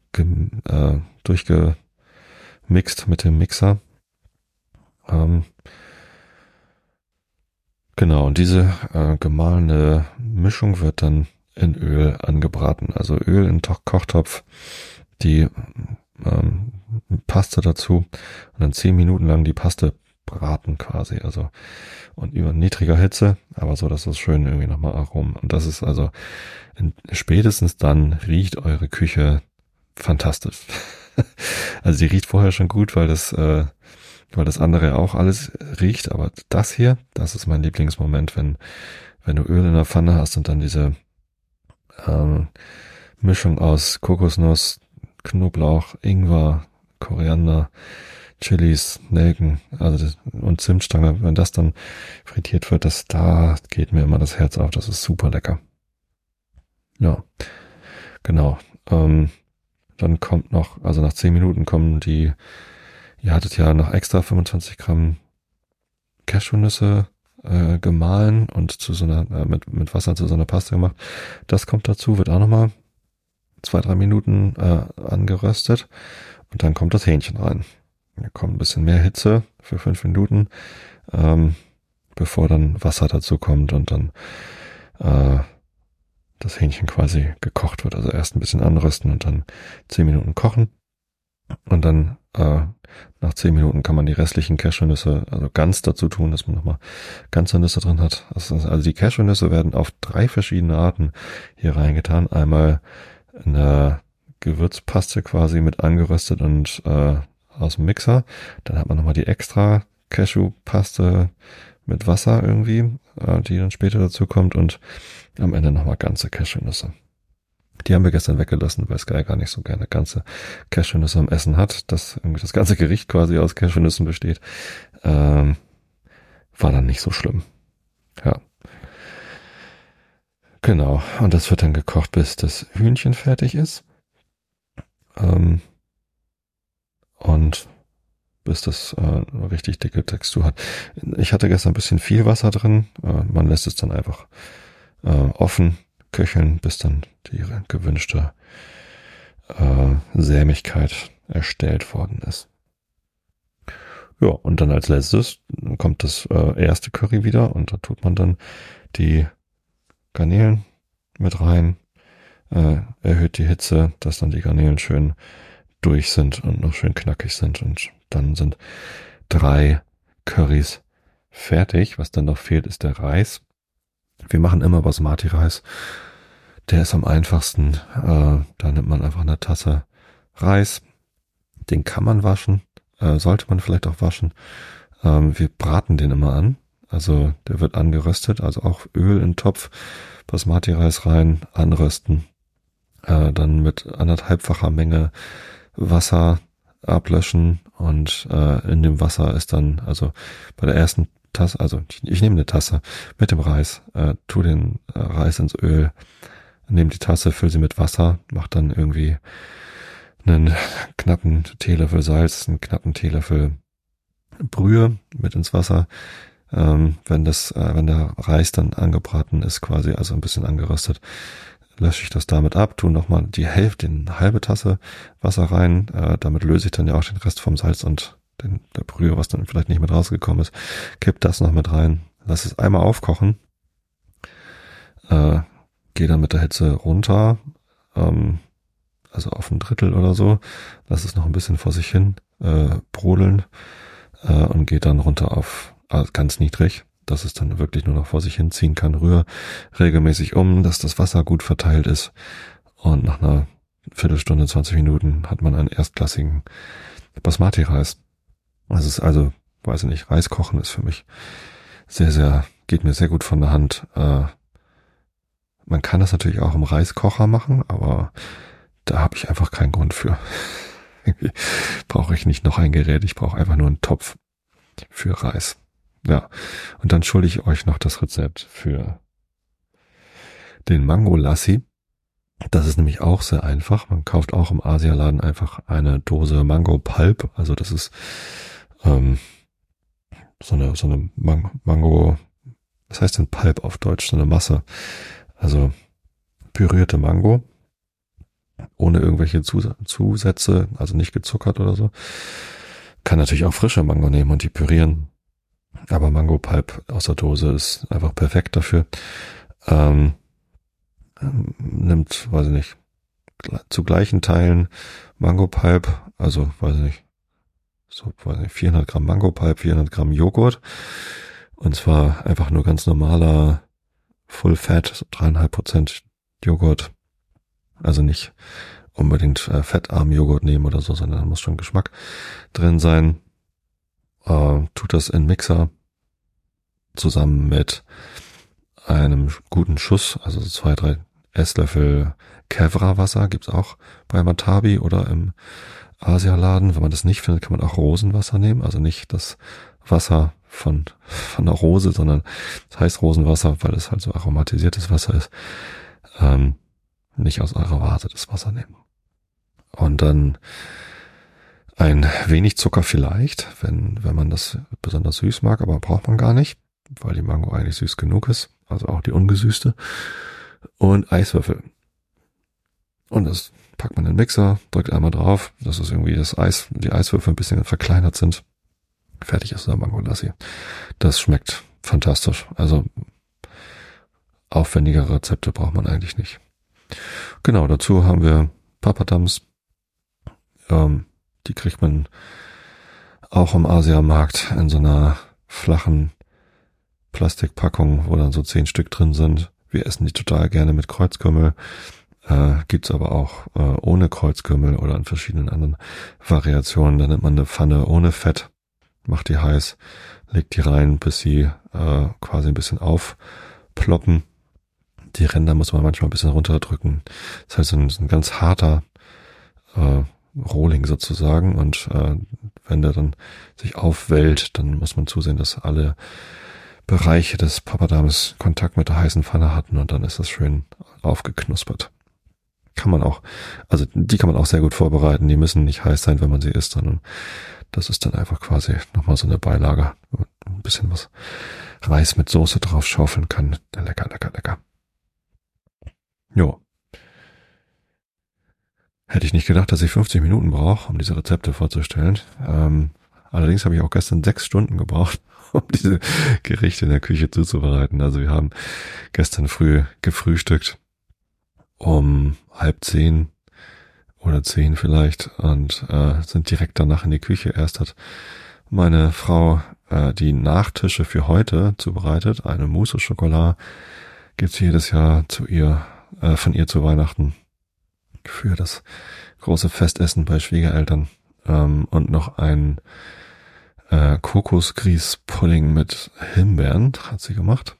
äh, durchgemixt mit dem Mixer. Ähm, genau, und diese äh, gemahlene Mischung wird dann in Öl angebraten. Also Öl in Kochtopf, die ähm, Paste dazu und dann zehn Minuten lang die Paste braten quasi, also und über niedriger Hitze, aber so, dass es schön irgendwie nochmal arom. Und das ist also in, spätestens dann riecht eure Küche fantastisch. also die riecht vorher schon gut, weil das, äh, weil das andere auch alles riecht, aber das hier, das ist mein Lieblingsmoment, wenn, wenn du Öl in der Pfanne hast und dann diese ähm, Mischung aus Kokosnuss, Knoblauch, Ingwer, Koriander, Chilis, Nelken, also das, und Zimtstange, wenn das dann frittiert wird, das da geht mir immer das Herz auf, das ist super lecker. Ja, genau. Ähm, dann kommt noch, also nach 10 Minuten kommen die, ihr hattet ja noch extra 25 Gramm Cashewnüsse äh, gemahlen und zu so einer, äh, mit, mit Wasser zu so einer Paste gemacht. Das kommt dazu, wird auch nochmal zwei, drei Minuten äh, angeröstet und dann kommt das Hähnchen rein. Da kommt ein bisschen mehr Hitze für fünf Minuten, ähm, bevor dann Wasser dazu kommt und dann äh, das Hähnchen quasi gekocht wird. Also erst ein bisschen anrösten und dann zehn Minuten kochen. Und dann äh, nach zehn Minuten kann man die restlichen Cashewnüsse also ganz dazu tun, dass man nochmal ganze Nüsse drin hat. Also, also die Cashewnüsse werden auf drei verschiedene Arten hier reingetan. Einmal in der Gewürzpaste quasi mit angeröstet und äh, aus dem Mixer. Dann hat man nochmal die extra Cashewpaste mit Wasser irgendwie, äh, die dann später dazu kommt und am Ende nochmal ganze Cashewnüsse. Die haben wir gestern weggelassen, weil Sky gar nicht so gerne ganze Cashewnüsse am Essen hat, dass irgendwie das ganze Gericht quasi aus Cashewnüssen besteht. Ähm, war dann nicht so schlimm. Ja. Genau. Und das wird dann gekocht, bis das Hühnchen fertig ist. Ähm, und bis das äh, eine richtig dicke Textur hat. Ich hatte gestern ein bisschen viel Wasser drin. Äh, man lässt es dann einfach äh, offen köcheln, bis dann die gewünschte äh, Sämigkeit erstellt worden ist. Ja, und dann als letztes kommt das äh, erste Curry wieder und da tut man dann die Garnelen mit rein, äh, erhöht die Hitze, dass dann die Garnelen schön durch sind und noch schön knackig sind und dann sind drei Currys fertig. Was dann noch fehlt, ist der Reis. Wir machen immer Basmati-Reis. Der ist am einfachsten. Äh, da nimmt man einfach eine Tasse Reis. Den kann man waschen. Äh, sollte man vielleicht auch waschen. Ähm, wir braten den immer an. Also der wird angeröstet, also auch Öl in Topf, Basmati-Reis rein, anrösten. Äh, dann mit anderthalbfacher Menge Wasser ablöschen und äh, in dem Wasser ist dann, also bei der ersten Tasse, also ich, ich nehme eine Tasse mit dem Reis, äh, tu den äh, Reis ins Öl, nehme die Tasse, fülle sie mit Wasser, mach dann irgendwie einen knappen Teelöffel Salz, einen knappen Teelöffel Brühe mit ins Wasser. Ähm, wenn das, äh, wenn der Reis dann angebraten ist, quasi, also ein bisschen angeröstet, lösche ich das damit ab, tue nochmal die Hälfte, eine halbe Tasse Wasser rein, äh, damit löse ich dann ja auch den Rest vom Salz und den, der Brühe, was dann vielleicht nicht mit rausgekommen ist, kipp das noch mit rein, lass es einmal aufkochen, äh, gehe dann mit der Hitze runter, ähm, also auf ein Drittel oder so, lass es noch ein bisschen vor sich hin äh, brodeln äh, und geht dann runter auf äh, ganz niedrig dass es dann wirklich nur noch vor sich hinziehen kann. Rühr regelmäßig um, dass das Wasser gut verteilt ist. Und nach einer Viertelstunde, 20 Minuten hat man einen erstklassigen Basmati-Reis. Das ist also, weiß ich nicht, Reis kochen ist für mich sehr, sehr, geht mir sehr gut von der Hand. Äh, man kann das natürlich auch im Reiskocher machen, aber da habe ich einfach keinen Grund für. brauche ich nicht noch ein Gerät, ich brauche einfach nur einen Topf für Reis. Ja, und dann schulde ich euch noch das Rezept für den Mango Lassi. Das ist nämlich auch sehr einfach. Man kauft auch im Asialaden einfach eine Dose Mango Pulp. Also das ist ähm, so eine so eine Man Mango. Was heißt denn Pulp auf Deutsch? So eine Masse. Also pürierte Mango ohne irgendwelche Zus Zusätze, also nicht gezuckert oder so. Kann natürlich auch frische Mango nehmen und die pürieren aber Mango Pulp aus der Dose ist einfach perfekt dafür. Ähm, nimmt, weiß ich nicht, zu gleichen Teilen Mango Pulp, also weiß ich nicht, so 400 Gramm Mango Pipe, 400 Gramm Joghurt. Und zwar einfach nur ganz normaler Full Fat, so dreieinhalb Prozent Joghurt. Also nicht unbedingt äh, fettarm Joghurt nehmen oder so, sondern da muss schon Geschmack drin sein. Äh, tut das in Mixer zusammen mit einem guten Schuss, also zwei, drei Esslöffel Kevra-Wasser gibt's auch bei Matabi oder im Asialaden. Wenn man das nicht findet, kann man auch Rosenwasser nehmen. Also nicht das Wasser von, von der Rose, sondern das heißt Rosenwasser, weil es halt so aromatisiertes Wasser ist. Ähm, nicht aus eurer Vase das Wasser nehmen. Und dann ein wenig Zucker vielleicht, wenn, wenn man das besonders süß mag, aber braucht man gar nicht, weil die Mango eigentlich süß genug ist, also auch die ungesüßte. Und Eiswürfel. Und das packt man den Mixer, drückt einmal drauf, dass es irgendwie das Eis, die Eiswürfel ein bisschen verkleinert sind. Fertig ist der Mango Lassi. Das schmeckt fantastisch. Also aufwendigere Rezepte braucht man eigentlich nicht. Genau, dazu haben wir Papadams. Ähm, die kriegt man auch im Asiamarkt in so einer flachen Plastikpackung, wo dann so zehn Stück drin sind. Wir essen die total gerne mit Kreuzkümmel. Äh, gibt's aber auch äh, ohne Kreuzkümmel oder in verschiedenen anderen Variationen. Da nimmt man eine Pfanne ohne Fett, macht die heiß, legt die rein, bis sie äh, quasi ein bisschen aufploppen. Die Ränder muss man manchmal ein bisschen runterdrücken. Das heißt, ein, ein ganz harter äh, Rohling sozusagen. Und äh, wenn der dann sich aufwellt, dann muss man zusehen, dass alle Bereiche des Papadams Kontakt mit der heißen Pfanne hatten und dann ist das schön aufgeknuspert. Kann man auch, also die kann man auch sehr gut vorbereiten. Die müssen nicht heiß sein, wenn man sie isst, sondern das ist dann einfach quasi nochmal so eine Beilage, ein bisschen was Reis mit Soße drauf schaufeln kann. Lecker, lecker, lecker. Jo. Hätte ich nicht gedacht, dass ich 50 Minuten brauche, um diese Rezepte vorzustellen. Ähm, allerdings habe ich auch gestern sechs Stunden gebraucht, um diese Gerichte in der Küche zuzubereiten. Also wir haben gestern früh gefrühstückt um halb zehn oder zehn vielleicht und äh, sind direkt danach in die Küche. Erst hat meine Frau äh, die Nachtische für heute zubereitet. Eine Mousse Schokolade gibt's jedes Jahr zu ihr, äh, von ihr zu Weihnachten für das große Festessen bei Schwiegereltern ähm, und noch ein äh, Kokosgrießpudding mit Himbeeren hat sie gemacht.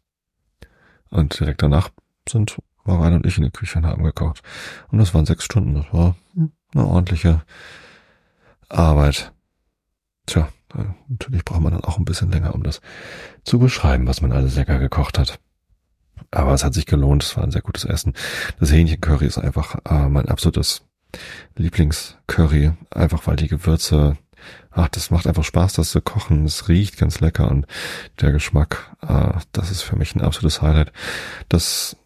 Und direkt danach sind Marianne und ich in die Küche und haben gekocht. Und das waren sechs Stunden. Das war eine ordentliche Arbeit. Tja, natürlich braucht man dann auch ein bisschen länger, um das zu beschreiben, was man alles lecker gekocht hat. Aber es hat sich gelohnt. Es war ein sehr gutes Essen. Das Hähnchencurry ist einfach äh, mein absolutes Lieblingscurry. Einfach weil die Gewürze ach, das macht einfach Spaß, das zu kochen. Es riecht ganz lecker und der Geschmack, äh, das ist für mich ein absolutes Highlight. Das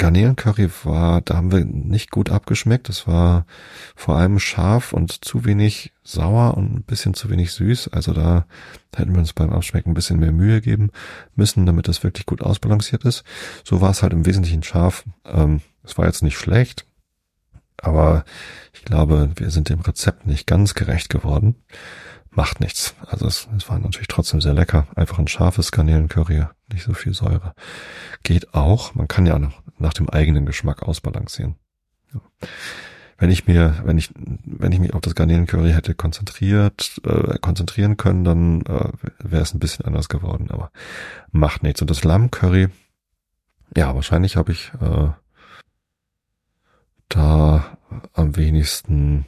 Garnelencurry war, da haben wir nicht gut abgeschmeckt. Das war vor allem scharf und zu wenig sauer und ein bisschen zu wenig süß. Also da hätten wir uns beim Abschmecken ein bisschen mehr Mühe geben müssen, damit das wirklich gut ausbalanciert ist. So war es halt im Wesentlichen scharf. Ähm, es war jetzt nicht schlecht, aber ich glaube, wir sind dem Rezept nicht ganz gerecht geworden. Macht nichts. Also es, es war natürlich trotzdem sehr lecker. Einfach ein scharfes Garnelencurry, nicht so viel Säure. Geht auch. Man kann ja noch nach dem eigenen Geschmack ausbalancieren. Ja. Wenn ich mir, wenn ich, wenn ich mich auf das Garnelencurry hätte konzentriert, äh, konzentrieren können, dann äh, wäre es ein bisschen anders geworden. Aber macht nichts. Und das Lammcurry, ja, wahrscheinlich habe ich äh, da am wenigsten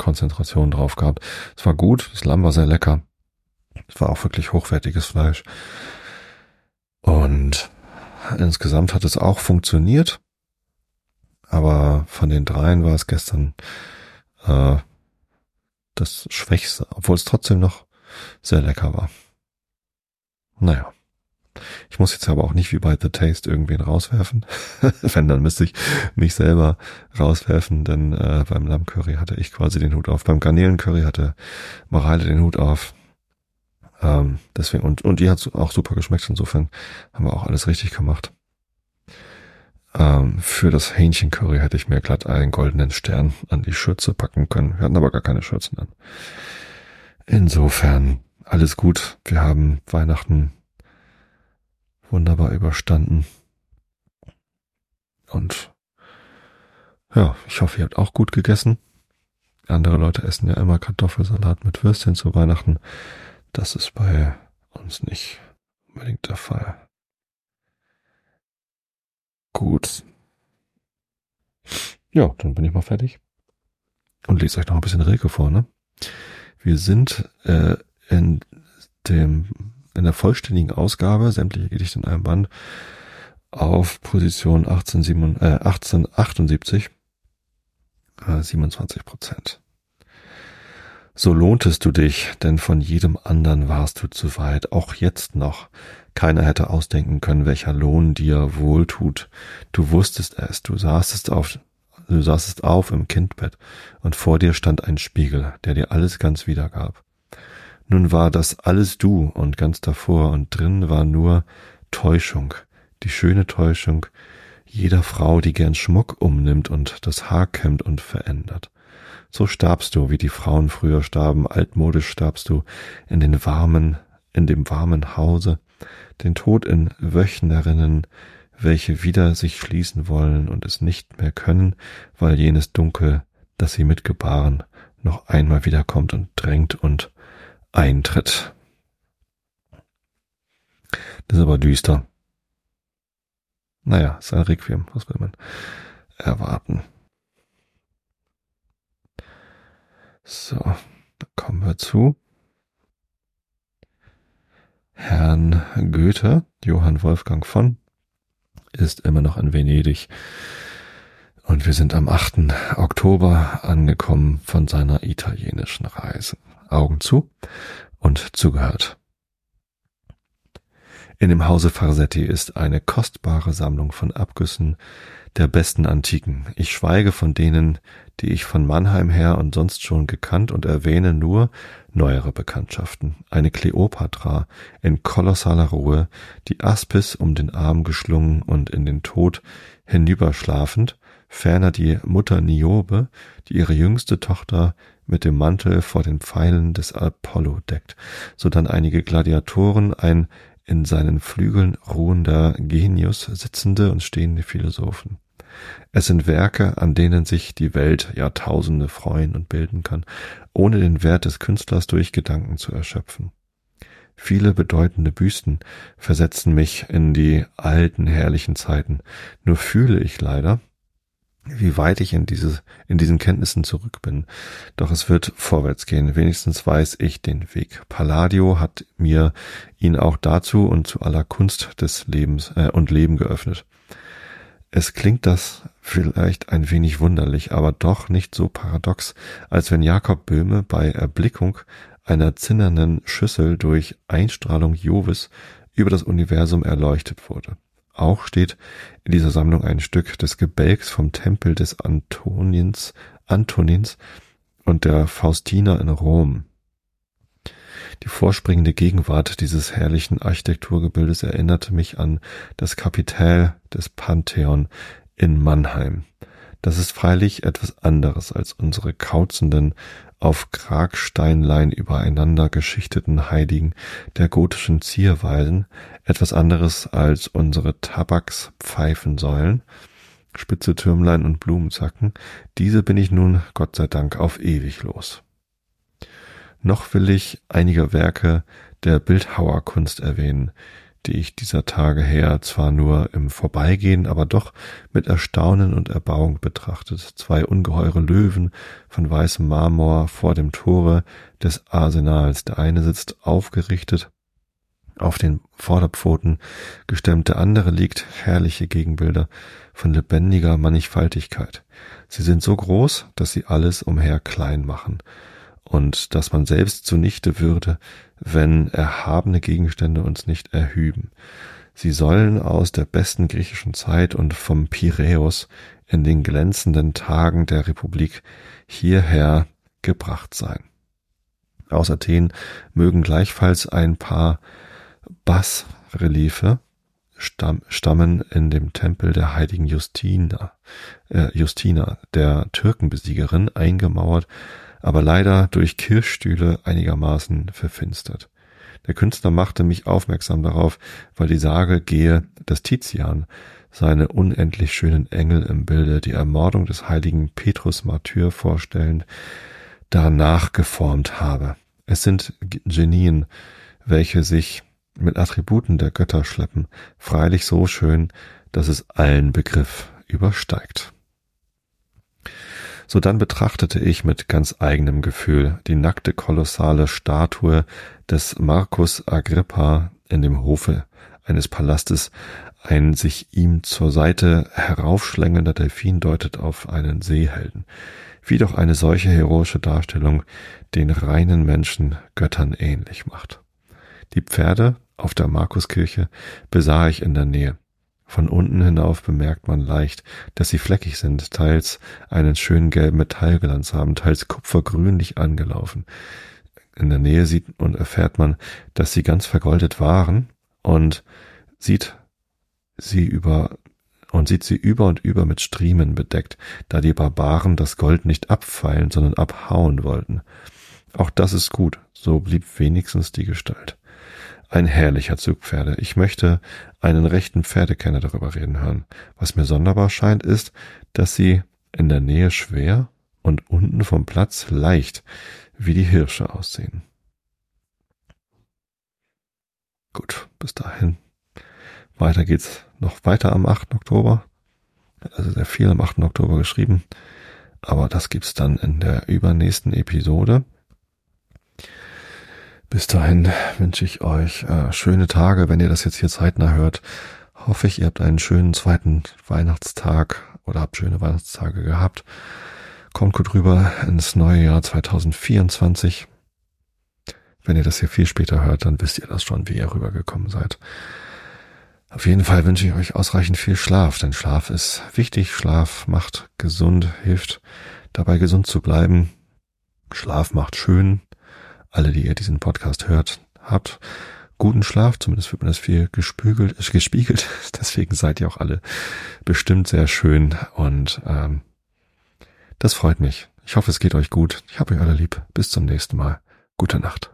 Konzentration drauf gehabt. Es war gut, das Lamm war sehr lecker. Es war auch wirklich hochwertiges Fleisch. Und insgesamt hat es auch funktioniert. Aber von den dreien war es gestern äh, das Schwächste, obwohl es trotzdem noch sehr lecker war. Naja. Ich muss jetzt aber auch nicht wie bei The Taste irgendwen rauswerfen. Wenn, dann müsste ich mich selber rauswerfen, denn äh, beim Lammcurry hatte ich quasi den Hut auf. Beim Garnelencurry hatte Mareile den Hut auf. Ähm, deswegen, und, und die hat auch super geschmeckt. Insofern haben wir auch alles richtig gemacht. Ähm, für das Hähnchencurry hätte ich mir glatt einen goldenen Stern an die Schürze packen können. Wir hatten aber gar keine Schürzen an. Insofern alles gut. Wir haben Weihnachten wunderbar überstanden. Und ja, ich hoffe, ihr habt auch gut gegessen. Andere Leute essen ja immer Kartoffelsalat mit Würstchen zu Weihnachten. Das ist bei uns nicht unbedingt der Fall. Gut. Ja, dann bin ich mal fertig. Und lese euch noch ein bisschen Rilke vor, ne? Wir sind äh, in dem in der vollständigen Ausgabe, sämtliche Gedichte in einem Band, auf Position 18, äh, 1878, äh, 27 Prozent. So lohntest du dich, denn von jedem anderen warst du zu weit, auch jetzt noch. Keiner hätte ausdenken können, welcher Lohn dir wohltut. Du wusstest es, du saßest auf, du saßest auf im Kindbett und vor dir stand ein Spiegel, der dir alles ganz wiedergab. Nun war das alles du und ganz davor und drin war nur Täuschung, die schöne Täuschung jeder Frau, die gern Schmuck umnimmt und das Haar kämmt und verändert. So starbst du, wie die Frauen früher starben, altmodisch starbst du in den warmen, in dem warmen Hause, den Tod in Wöchnerinnen, welche wieder sich schließen wollen und es nicht mehr können, weil jenes Dunkel, das sie mitgebaren, noch einmal wiederkommt und drängt und eintritt. Das ist aber düster. Naja, ist ein Requiem, was will man erwarten? So, da kommen wir zu Herrn Goethe, Johann Wolfgang von, ist immer noch in Venedig. Und wir sind am 8. Oktober angekommen von seiner italienischen Reise. Augen zu und zugehört. In dem Hause Farsetti ist eine kostbare Sammlung von Abgüssen der besten Antiken. Ich schweige von denen, die ich von Mannheim her und sonst schon gekannt und erwähne nur neuere Bekanntschaften. Eine Kleopatra in kolossaler Ruhe, die Aspis um den Arm geschlungen und in den Tod hinüberschlafend, ferner die Mutter Niobe, die ihre jüngste Tochter mit dem Mantel vor den Pfeilen des Apollo deckt, sodann einige Gladiatoren, ein in seinen Flügeln ruhender Genius, sitzende und stehende Philosophen. Es sind Werke, an denen sich die Welt Jahrtausende freuen und bilden kann, ohne den Wert des Künstlers durch Gedanken zu erschöpfen. Viele bedeutende Büsten versetzen mich in die alten herrlichen Zeiten, nur fühle ich leider, wie weit ich in, diese, in diesen Kenntnissen zurück bin. Doch es wird vorwärts gehen. Wenigstens weiß ich den Weg. Palladio hat mir ihn auch dazu und zu aller Kunst des Lebens äh, und Leben geöffnet. Es klingt das vielleicht ein wenig wunderlich, aber doch nicht so paradox, als wenn Jakob Böhme bei Erblickung einer zinnernen Schüssel durch Einstrahlung Jovis über das Universum erleuchtet wurde. Auch steht in dieser Sammlung ein Stück des Gebälks vom Tempel des Antoniens, Antonins und der Faustina in Rom. Die vorspringende Gegenwart dieses herrlichen Architekturgebildes erinnerte mich an das Kapitel des Pantheon in Mannheim. Das ist freilich etwas anderes als unsere kauzenden, auf Kragsteinlein übereinander geschichteten Heiligen der gotischen Zierweisen, etwas anderes als unsere Tabakspfeifensäulen, spitze Türmlein und Blumenzacken, diese bin ich nun, Gott sei Dank, auf ewig los. Noch will ich einige Werke der Bildhauerkunst erwähnen, die ich dieser Tage her zwar nur im Vorbeigehen, aber doch mit Erstaunen und Erbauung betrachtet. Zwei ungeheure Löwen von weißem Marmor vor dem Tore des Arsenals. Der eine sitzt aufgerichtet auf den Vorderpfoten gestemmt, der andere liegt herrliche Gegenbilder von lebendiger Mannigfaltigkeit. Sie sind so groß, dass sie alles umher klein machen und dass man selbst zunichte würde, wenn erhabene Gegenstände uns nicht erhüben. Sie sollen aus der besten griechischen Zeit und vom Piräus in den glänzenden Tagen der Republik hierher gebracht sein. Aus Athen mögen gleichfalls ein paar Bassreliefe stammen in dem Tempel der heiligen Justina, äh, Justina, der Türkenbesiegerin, eingemauert aber leider durch Kirchstühle einigermaßen verfinstert. Der Künstler machte mich aufmerksam darauf, weil die Sage gehe, dass Tizian seine unendlich schönen Engel im Bilde die Ermordung des heiligen Petrus Martyr vorstellend danach geformt habe. Es sind Genien, welche sich mit Attributen der Götter schleppen, freilich so schön, dass es allen Begriff übersteigt. So dann betrachtete ich mit ganz eigenem Gefühl die nackte kolossale Statue des Marcus Agrippa in dem Hofe eines Palastes. Ein sich ihm zur Seite heraufschlängelnder Delfin deutet auf einen Seehelden. Wie doch eine solche heroische Darstellung den reinen Menschen Göttern ähnlich macht. Die Pferde auf der Markuskirche besah ich in der Nähe. Von unten hinauf bemerkt man leicht, dass sie fleckig sind, teils einen schönen gelben Metallglanz haben, teils kupfergrünlich angelaufen. In der Nähe sieht und erfährt man, dass sie ganz vergoldet waren und sieht sie über und sieht sie über und über mit Striemen bedeckt, da die Barbaren das Gold nicht abfeilen, sondern abhauen wollten. Auch das ist gut, so blieb wenigstens die Gestalt. Ein herrlicher Zug Pferde. Ich möchte einen rechten Pferdekenner darüber reden hören. Was mir sonderbar scheint, ist, dass sie in der Nähe schwer und unten vom Platz leicht wie die Hirsche aussehen. Gut, bis dahin. Weiter geht's noch weiter am 8. Oktober. Also sehr viel am 8. Oktober geschrieben. Aber das gibt's dann in der übernächsten Episode. Bis dahin wünsche ich euch äh, schöne Tage, wenn ihr das jetzt hier zeitnah hört. Hoffe ich, ihr habt einen schönen zweiten Weihnachtstag oder habt schöne Weihnachtstage gehabt. Kommt gut rüber ins neue Jahr 2024. Wenn ihr das hier viel später hört, dann wisst ihr das schon, wie ihr rübergekommen seid. Auf jeden Fall wünsche ich euch ausreichend viel Schlaf, denn Schlaf ist wichtig. Schlaf macht gesund, hilft dabei gesund zu bleiben. Schlaf macht schön alle, die ihr diesen Podcast hört, habt guten Schlaf, zumindest wird mir das viel gespügelt, äh, gespiegelt. Deswegen seid ihr auch alle bestimmt sehr schön und ähm, das freut mich. Ich hoffe, es geht euch gut. Ich habe euch alle lieb. Bis zum nächsten Mal. Gute Nacht.